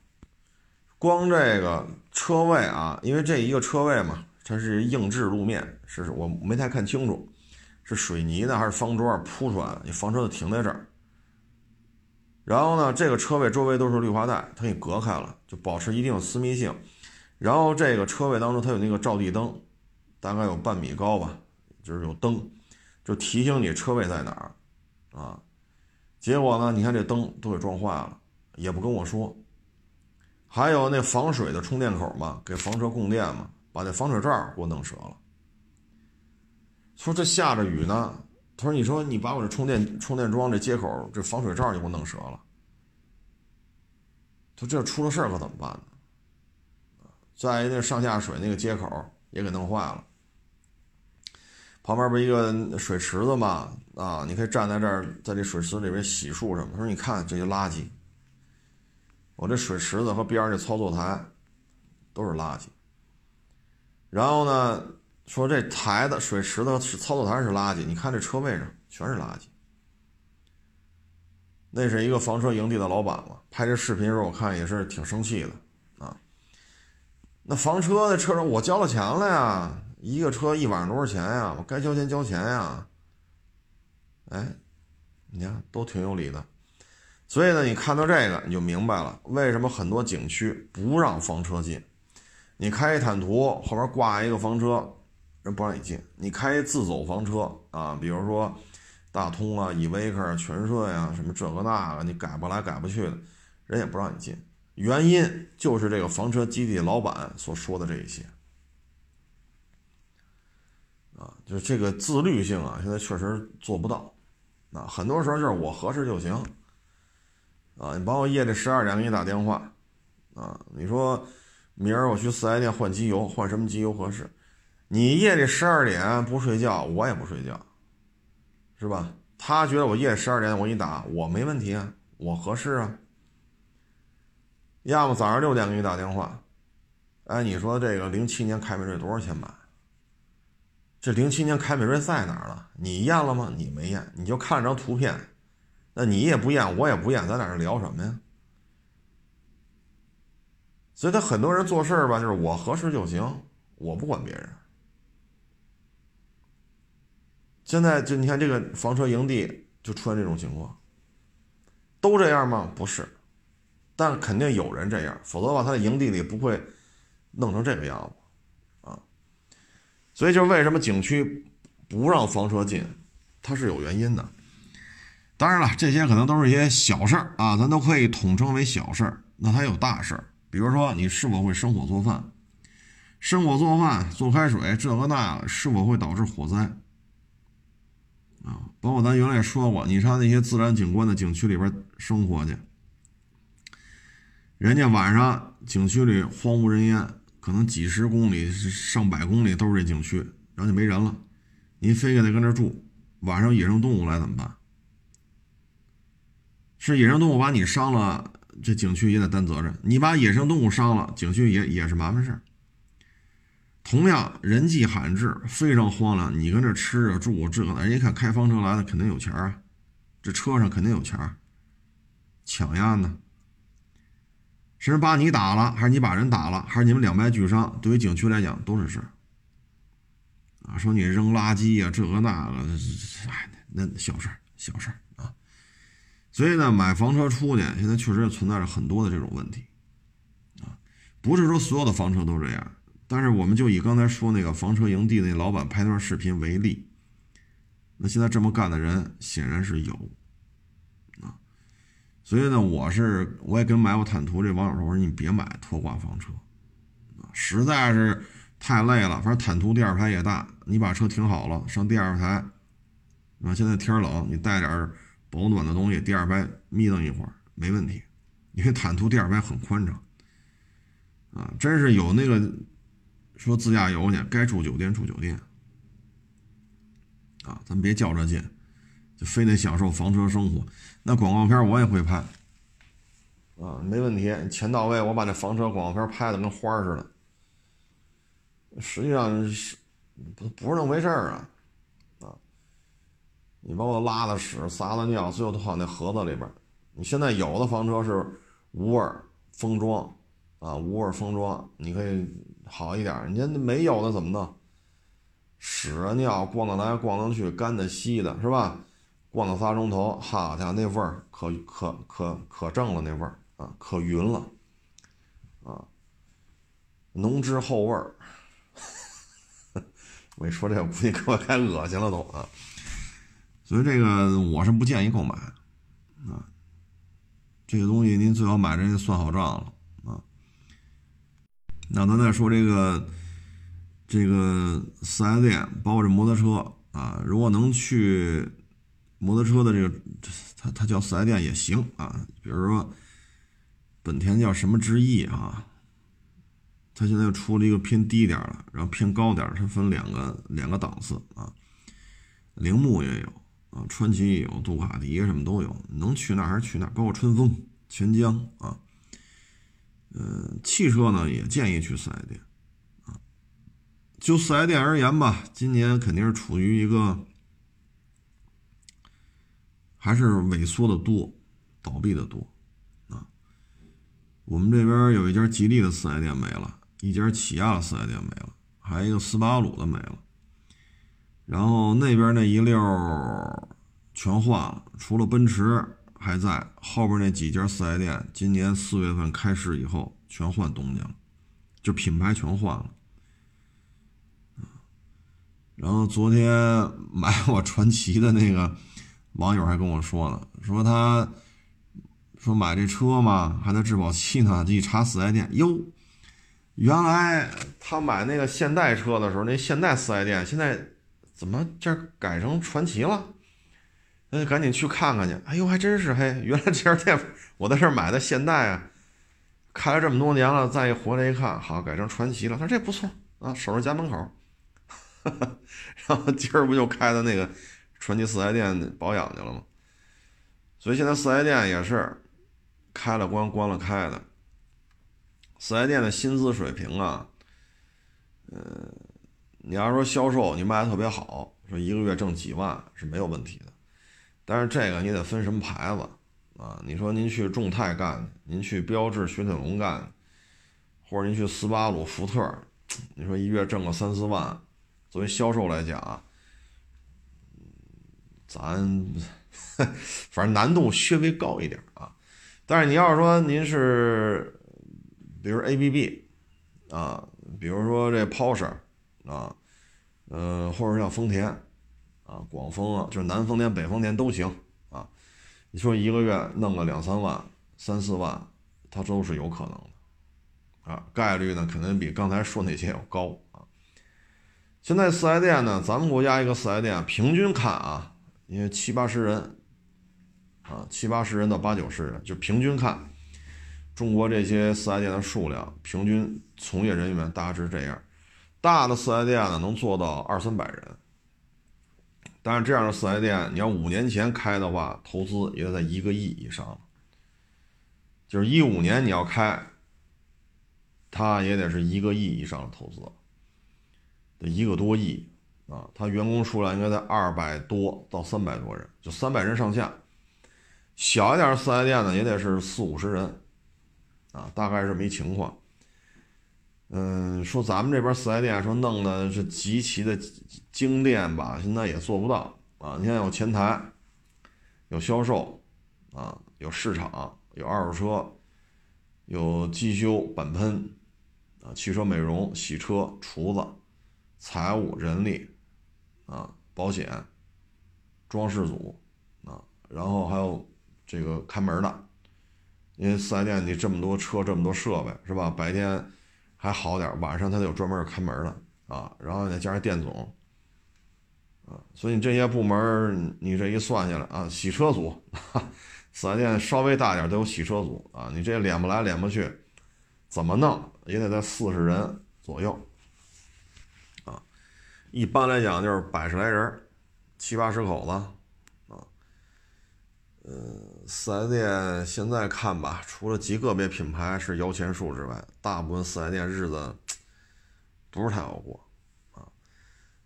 光这个车位啊，因为这一个车位嘛，它是硬质路面，是我没太看清楚，是水泥的还是方砖铺出来的？你房车就停在这儿。然后呢，这个车位周围都是绿化带，它给隔开了，就保持一定的私密性。然后这个车位当中它有那个照地灯，大概有半米高吧，就是有灯，就提醒你车位在哪儿啊。结果呢，你看这灯都给撞坏了，也不跟我说。还有那防水的充电口嘛，给房车供电嘛，把那防水罩给我弄折了。说这下着雨呢，他说：“你说你把我这充电充电桩这接口这防水罩就给我弄折了。”他这出了事可怎么办呢？再一那上下水那个接口也给弄坏了。旁边不一个水池子嘛，啊，你可以站在这儿，在这水池里边洗漱什么。他说：“你看这些垃圾。”我这水池子和边上这操作台都是垃圾。然后呢，说这台子、水池子、是操作台是垃圾，你看这车位上全是垃圾。那是一个房车营地的老板嘛，拍这视频时候我看也是挺生气的啊。那房车的车上我交了钱了呀，一个车一晚上多少钱呀？我该交钱交钱呀。哎，你看都挺有理的。所以呢，你看到这个你就明白了，为什么很多景区不让房车进。你开一坦途后边挂一个房车，人不让你进。你开一自走房车啊，比如说大通啊、依维柯、全顺呀，什么这个那个，你改不来改不去的，人也不让你进。原因就是这个房车基地老板所说的这一些啊，就是这个自律性啊，现在确实做不到。啊，很多时候就是我合适就行。啊，你帮我夜里十二点给你打电话，啊，你说明儿我去四 S 店换机油，换什么机油合适？你夜里十二点不睡觉，我也不睡觉，是吧？他觉得我夜里十二点我给你打，我没问题啊，我合适啊。要么早上六点给你打电话，哎，你说这个零七年凯美瑞多少钱买？这零七年凯美瑞在哪儿了？你验了吗？你没验，你就看了张图片。那你也不验，我也不验，咱俩这聊什么呀？所以他很多人做事儿吧，就是我合适就行，我不管别人。现在就你看这个房车营地就出现这种情况，都这样吗？不是，但肯定有人这样，否则的话他在营地里不会弄成这个样子啊。所以就是为什么景区不让房车进，它是有原因的。当然了，这些可能都是一些小事儿啊，咱都可以统称为小事儿。那还有大事儿，比如说你是否会生火做饭，生火做饭做开水，这个那是否会导致火灾啊？包括咱原来也说过，你上那些自然景观的景区里边生活去，人家晚上景区里荒无人烟，可能几十公里、上百公里都是这景区，然后就没人了，您非得跟这住，晚上野生动物来怎么办？是野生动物把你伤了，这景区也得担责任。你把野生动物伤了，景区也也是麻烦事儿。同样人迹罕至，非常荒凉，你跟这吃啊住这个，人一看开房车来的，肯定有钱啊，这车上肯定有钱抢呀呢。是人把你打了，还是你把人打了，还是你们两败俱伤？对于景区来讲都是事儿啊。说你扔垃圾呀，这个那个，哎，那小事儿，小事儿啊。所以呢，买房车出去，现在确实存在着很多的这种问题，啊，不是说所有的房车都这样，但是我们就以刚才说那个房车营地那老板拍段视频为例，那现在这么干的人显然是有，啊，所以呢，我是我也跟买过坦途这网友说，我说你别买拖挂房车，啊，实在是太累了，反正坦途第二排也大，你把车停好了，上第二排，啊，现在天冷，你带点。保暖的东西，第二排眯瞪一会儿没问题，因为坦途第二排很宽敞，啊，真是有那个说自驾游去，该住酒店住酒店，啊，咱别较这劲，就非得享受房车生活。那广告片我也会拍，啊，没问题，钱到位，我把那房车广告片拍的跟花似的。实际上是不不是那么回事儿啊。你把我拉的屎、撒的尿，最后都跑那盒子里边。你现在有的房车是无味封装，啊，无味封装，你可以好一点。你那没有的怎么弄？屎啊尿逛得来逛得去，干的稀的是吧？逛了仨钟头，好家伙，那味儿可可可可正了，那味儿啊，可匀了，啊。浓汁厚味儿。<laughs> 我一说这个，估计给我开恶心了都啊。所以这个我是不建议购买啊。这个东西您最好买这算好账了啊。那咱再说这个这个四 S 店，包括这摩托车啊，如果能去摩托车的这个，它它叫四 S 店也行啊。比如说本田叫什么之翼啊，它现在又出了一个偏低点儿的，然后偏高点儿，它分两个两个档次啊。铃木也有。啊，川崎也有，杜卡迪什么都有，能去那还是去那，包括春风、全江啊。呃，汽车呢也建议去四 S 店啊。就四 S 店而言吧，今年肯定是处于一个还是萎缩的多，倒闭的多啊。我们这边有一家吉利的四 S 店没了，一家起亚的四 S 店没了，还有一个斯巴鲁的没了。然后那边那一溜全换了，除了奔驰还在，后边那几家四 S 店今年四月份开市以后全换东家了，就品牌全换了。然后昨天买我传奇的那个网友还跟我说呢，说他说买这车嘛还在质保期呢，一查四 S 店，哟，原来他买那个现代车的时候，那现代四 S 店现在。怎么这改成传奇了？那就赶紧去看看去。哎呦，还真是嘿，原来这家店我在这儿买的现代啊，开了这么多年了，再一回来一看，好改成传奇了。他说这不错啊，守着家门口。<laughs> 然后今儿不就开的那个传奇四 S 店保养去了吗？所以现在四 S 店也是开了关，关了开的。四 S 店的薪资水平啊，嗯。你要说销售，你卖的特别好，说一个月挣几万是没有问题的，但是这个你得分什么牌子啊？你说您去众泰干，您去标致、雪铁龙干，或者您去斯巴鲁、福特，你说一月挣个三四万，作为销售来讲，咱 <laughs> 反正难度稍微高一点啊。但是你要是说您是，比如 ABB 啊，比如说这 Porsche。啊，呃，或者像丰田，啊，广丰啊，就是南丰田、北丰田都行啊。你说一个月弄个两三万、三四万，它都是有可能的，啊，概率呢肯定比刚才说那些要高啊。现在四 S 店呢，咱们国家一个四 S 店平均看啊，因为七八十人，啊，七八十人到八九十人，就平均看，中国这些四 S 店的数量，平均从业人员大致这样。大的四 S 店呢，能做到二三百人，但是这样的四 S 店，你要五年前开的话，投资也得在一个亿以上。就是一五年你要开，它也得是一个亿以上的投资，得一个多亿啊。它员工数量应该在二百多到三百多人，就三百人上下。小一点的四 S 店呢，也得是四五十人，啊，大概是这么一情况。嗯，说咱们这边四 S 店说弄的是极其的精炼吧，现在也做不到啊。你看有前台，有销售，啊，有市场，有二手车，有机修、钣喷，啊，汽车美容、洗车、厨子、财务、人力，啊，保险，装饰组，啊，然后还有这个看门的，因为四 S 店你这么多车，这么多设备，是吧？白天。还好点晚上他有专门看门的啊，然后再加上店总，啊，所以你这些部门你这一算下来啊，洗车组，<laughs> 四 S 店稍微大点都有洗车组啊，你这连不来连不去，怎么弄也得在四十人左右，啊，一般来讲就是百十来人，七八十口子，啊，嗯。四 S 店现在看吧，除了极个别品牌是摇钱树之外，大部分四 S 店日子不是太好过啊。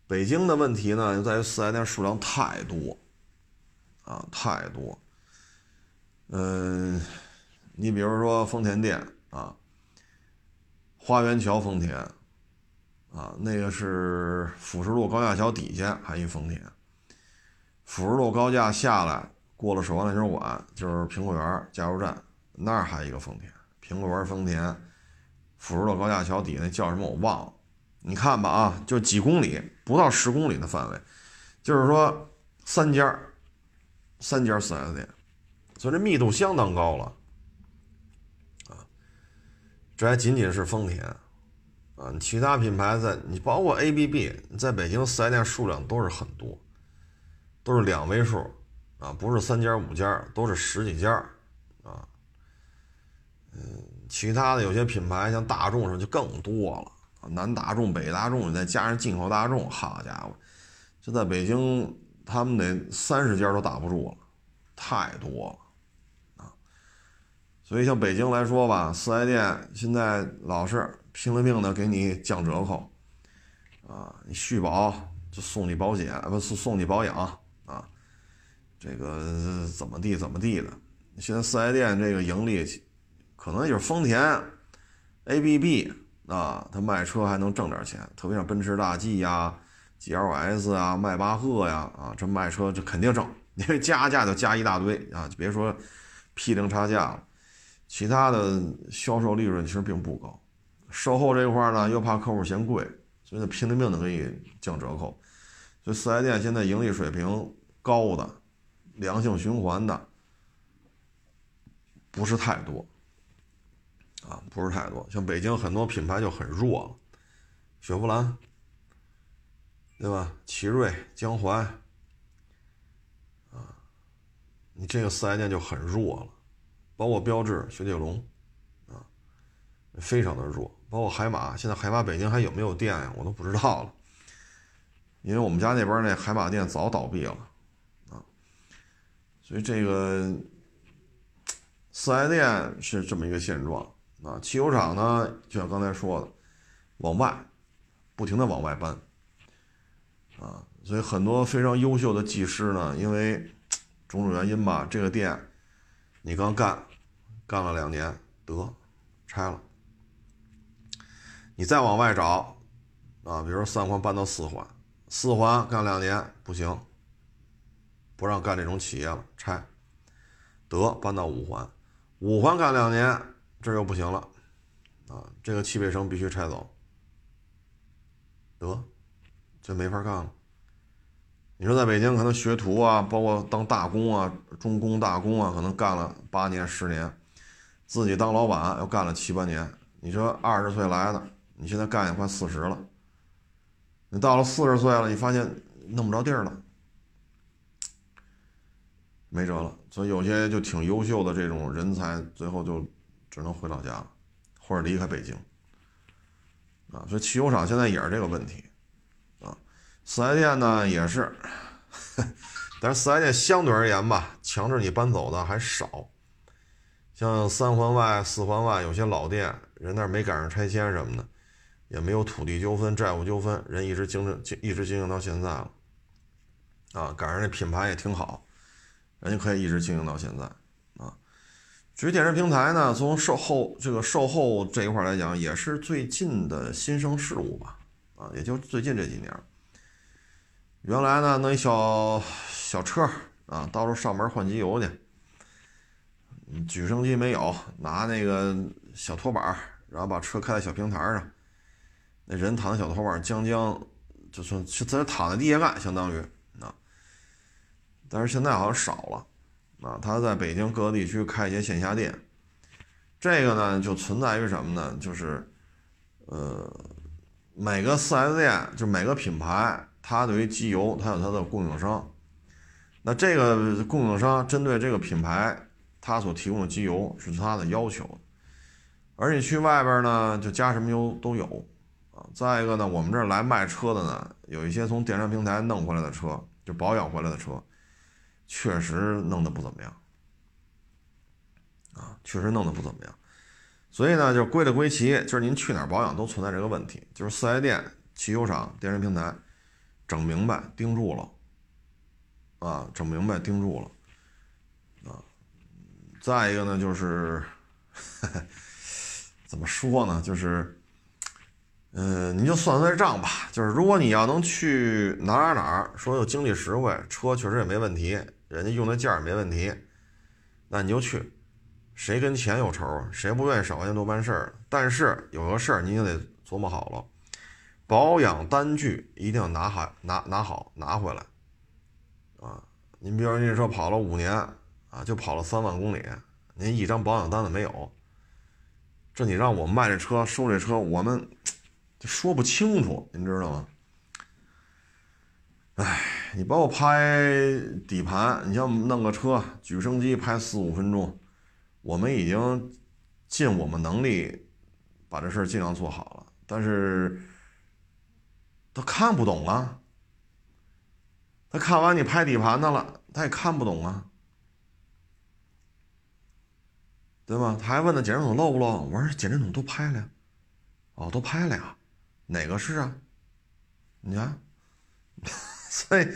北京的问题呢，就在于四 S 店数量太多啊，太多。嗯，你比如说丰田店啊，花园桥丰田啊，那个是辅石路高架桥底下还一丰田，辅石路高架下来。过了首钢篮球馆，就是苹果园加油站那儿还有一个丰田，苹果园丰田，福州的高架桥底下那叫什么我忘了。你看吧啊，就几公里，不到十公里的范围，就是说三家，三家 4S 店，所以这密度相当高了，啊，这还仅仅是丰田，啊，其他品牌在你包括 ABB，在北京 4S 店数量都是很多，都是两位数，啊，不是三家五家，都是十几家，啊，嗯，其他的有些品牌像大众什么就更多了。南大众、北大众，再加上进口大众，好家伙，就在北京，他们得三十家都打不住了，太多了啊！所以像北京来说吧，四 S 店现在老是拼了命的给你降折扣啊，你续保就送你保险，不送送你保养，这个怎么地怎么地的。现在四 S 店这个盈利，可能就是丰田、ABB。啊，他卖车还能挣点钱，特别像奔驰大 G 呀、GLS 啊、迈巴赫呀，啊，这卖车这肯定挣，因为加价就加一大堆啊，就别说批零差价了，其他的销售利润其实并不高，售后这块呢又怕客户嫌贵，所以他拼了命的给你降折扣，所以四 S 店现在盈利水平高的、良性循环的不是太多。啊，不是太多，像北京很多品牌就很弱了，雪佛兰，对吧？奇瑞、江淮，啊，你这个四 S 店就很弱了，包括标致、雪铁龙，啊，非常的弱，包括海马，现在海马北京还有没有店呀？我都不知道了，因为我们家那边那海马店早倒闭了，所以这个四 S 店是这么一个现状。啊，汽油厂呢，就像刚才说的，往外不停的往外搬，啊，所以很多非常优秀的技师呢，因为种种原因吧，这个店你刚干，干了两年，得拆了，你再往外找，啊，比如三环搬到四环，四环干两年不行，不让干这种企业了，拆，得搬到五环，五环干两年。这又不行了，啊，这个汽配城必须拆走，得，这没法干了。你说在北京可能学徒啊，包括当大工啊、中工、大工啊，可能干了八年、十年，自己当老板又干了七八年。你说二十岁来的，你现在干也快四十了，你到了四十岁了，你发现弄不着地儿了，没辙了。所以有些就挺优秀的这种人才，最后就。只能回老家了，或者离开北京，啊，所以汽修厂现在也是这个问题，啊，四 S 店呢也是，但是四 S 店相对而言吧，强制你搬走的还少，像三环外、四环外有些老店，人那没赶上拆迁什么的，也没有土地纠纷、债务纠纷，人一直经营、一直经营到现在了，啊，赶上那品牌也挺好，人家可以一直经营到现在啊。至于电商平台呢，从售后这个售后这一块来讲，也是最近的新生事物吧，啊，也就最近这几年。原来呢，那小小车啊，到时候上门换机油去，举升机没有，拿那个小拖板，然后把车开在小平台上，那人躺在小拖板，将将就说在躺在地下干，相当于。但是现在好像少了。啊，他在北京各个地区开一些线下店，这个呢就存在于什么呢？就是，呃，每个 4S 店就每个品牌，它对于机油它有它的供应商，那这个供应商针对这个品牌，它所提供的机油是它的要求，而你去外边呢，就加什么油都有，啊，再一个呢，我们这儿来卖车的呢，有一些从电商平台弄回来的车，就保养回来的车。确实弄得不怎么样，啊，确实弄得不怎么样，所以呢，就归了归齐，就是您去哪儿保养都存在这个问题，就是四 S 店、汽修厂、电商平台，整明白盯住了，啊，整明白盯住了，啊，再一个呢，就是，<laughs> 怎么说呢，就是，嗯，你就算算账吧，就是如果你要能去哪儿哪儿，说又经济实惠，车确实也没问题。人家用的件儿没问题，那你就去，谁跟钱有仇？谁不愿意少块钱多办事儿？但是有个事儿你也得琢磨好了，保养单据一定要拿好，拿拿好拿回来啊！您比如说这车跑了五年啊，就跑了三万公里，您一张保养单子没有，这你让我卖这车收这车，我们 <tsk> 就说不清楚，您知道吗？哎，你帮我拍底盘，你像弄个车，举升机拍四五分钟，我们已经尽我们能力把这事儿尽量做好了，但是他看不懂啊，他看完你拍底盘的了，他也看不懂啊，对吧？他还问那减震筒漏不漏？我说减震筒都拍了，呀，哦，都拍了呀，哪个是啊？你看。所以，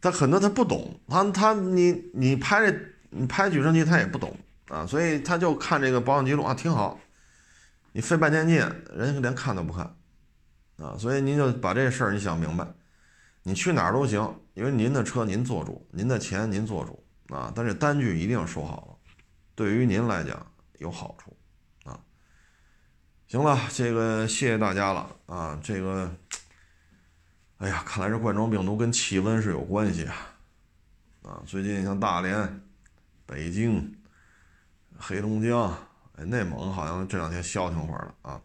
他很多他不懂，他他你你拍这你拍举升机他也不懂啊，所以他就看这个保养记录啊挺好，你费半天劲，人家连看都不看啊，所以您就把这事儿你想明白，你去哪儿都行，因为您的车您做主，您的钱您做主啊，但是单据一定要收好了，对于您来讲有好处啊。行了，这个谢谢大家了啊，这个。哎呀，看来这冠状病毒跟气温是有关系啊！啊，最近像大连、北京、黑龙江、哎内蒙，好像这两天消停会儿了啊。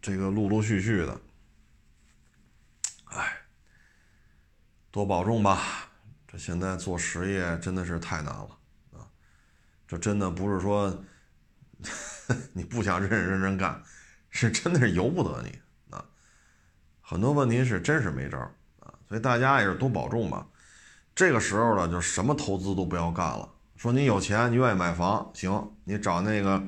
这个陆陆续续的，哎，多保重吧！这现在做实业真的是太难了啊！这真的不是说 <laughs> 你不想认认真真干，是真的是由不得你。很多问题是真是没招啊，所以大家也是多保重吧。这个时候呢，就什么投资都不要干了。说你有钱，你愿意买房，行，你找那个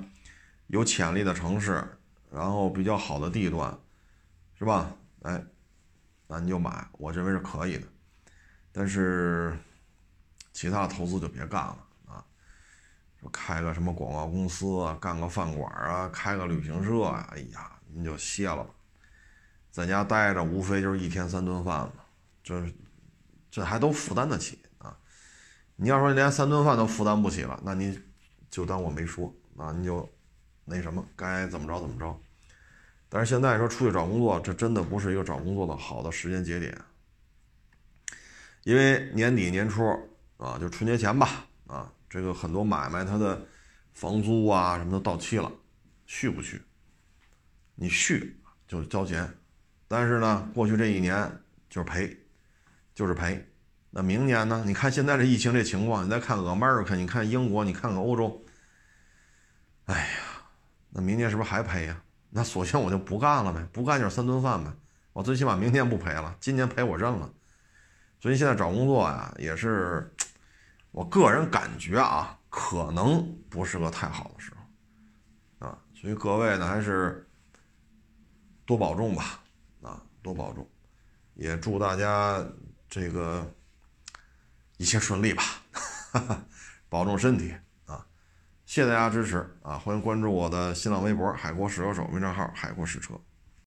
有潜力的城市，然后比较好的地段，是吧？哎，那你就买，我认为是可以的。但是其他投资就别干了啊，开个什么广告公司啊，干个饭馆啊，开个旅行社啊，哎呀，您就歇了吧。在家待着，无非就是一天三顿饭嘛，这这还都负担得起啊！你要说连三顿饭都负担不起了，那你就当我没说啊，你就那什么，该怎么着怎么着。但是现在说出去找工作，这真的不是一个找工作的好的时间节点，因为年底年初啊，就春节前吧啊，这个很多买卖它的房租啊什么都到期了，续不续？你续就交钱。但是呢，过去这一年就是赔，就是赔。那明年呢？你看现在这疫情这情况，你再看俄尔克，你看英国，你看看欧洲，哎呀，那明年是不是还赔呀？那索性我就不干了呗，不干就是三顿饭呗。我最起码明年不赔了，今年赔我认了。所以现在找工作呀，也是我个人感觉啊，可能不是个太好的时候啊。所以各位呢，还是多保重吧。多保重，也祝大家这个一切顺利吧，保重身体啊！谢谢大家支持啊！欢迎关注我的新浪微博“海阔试车手”微账号“海阔试车”。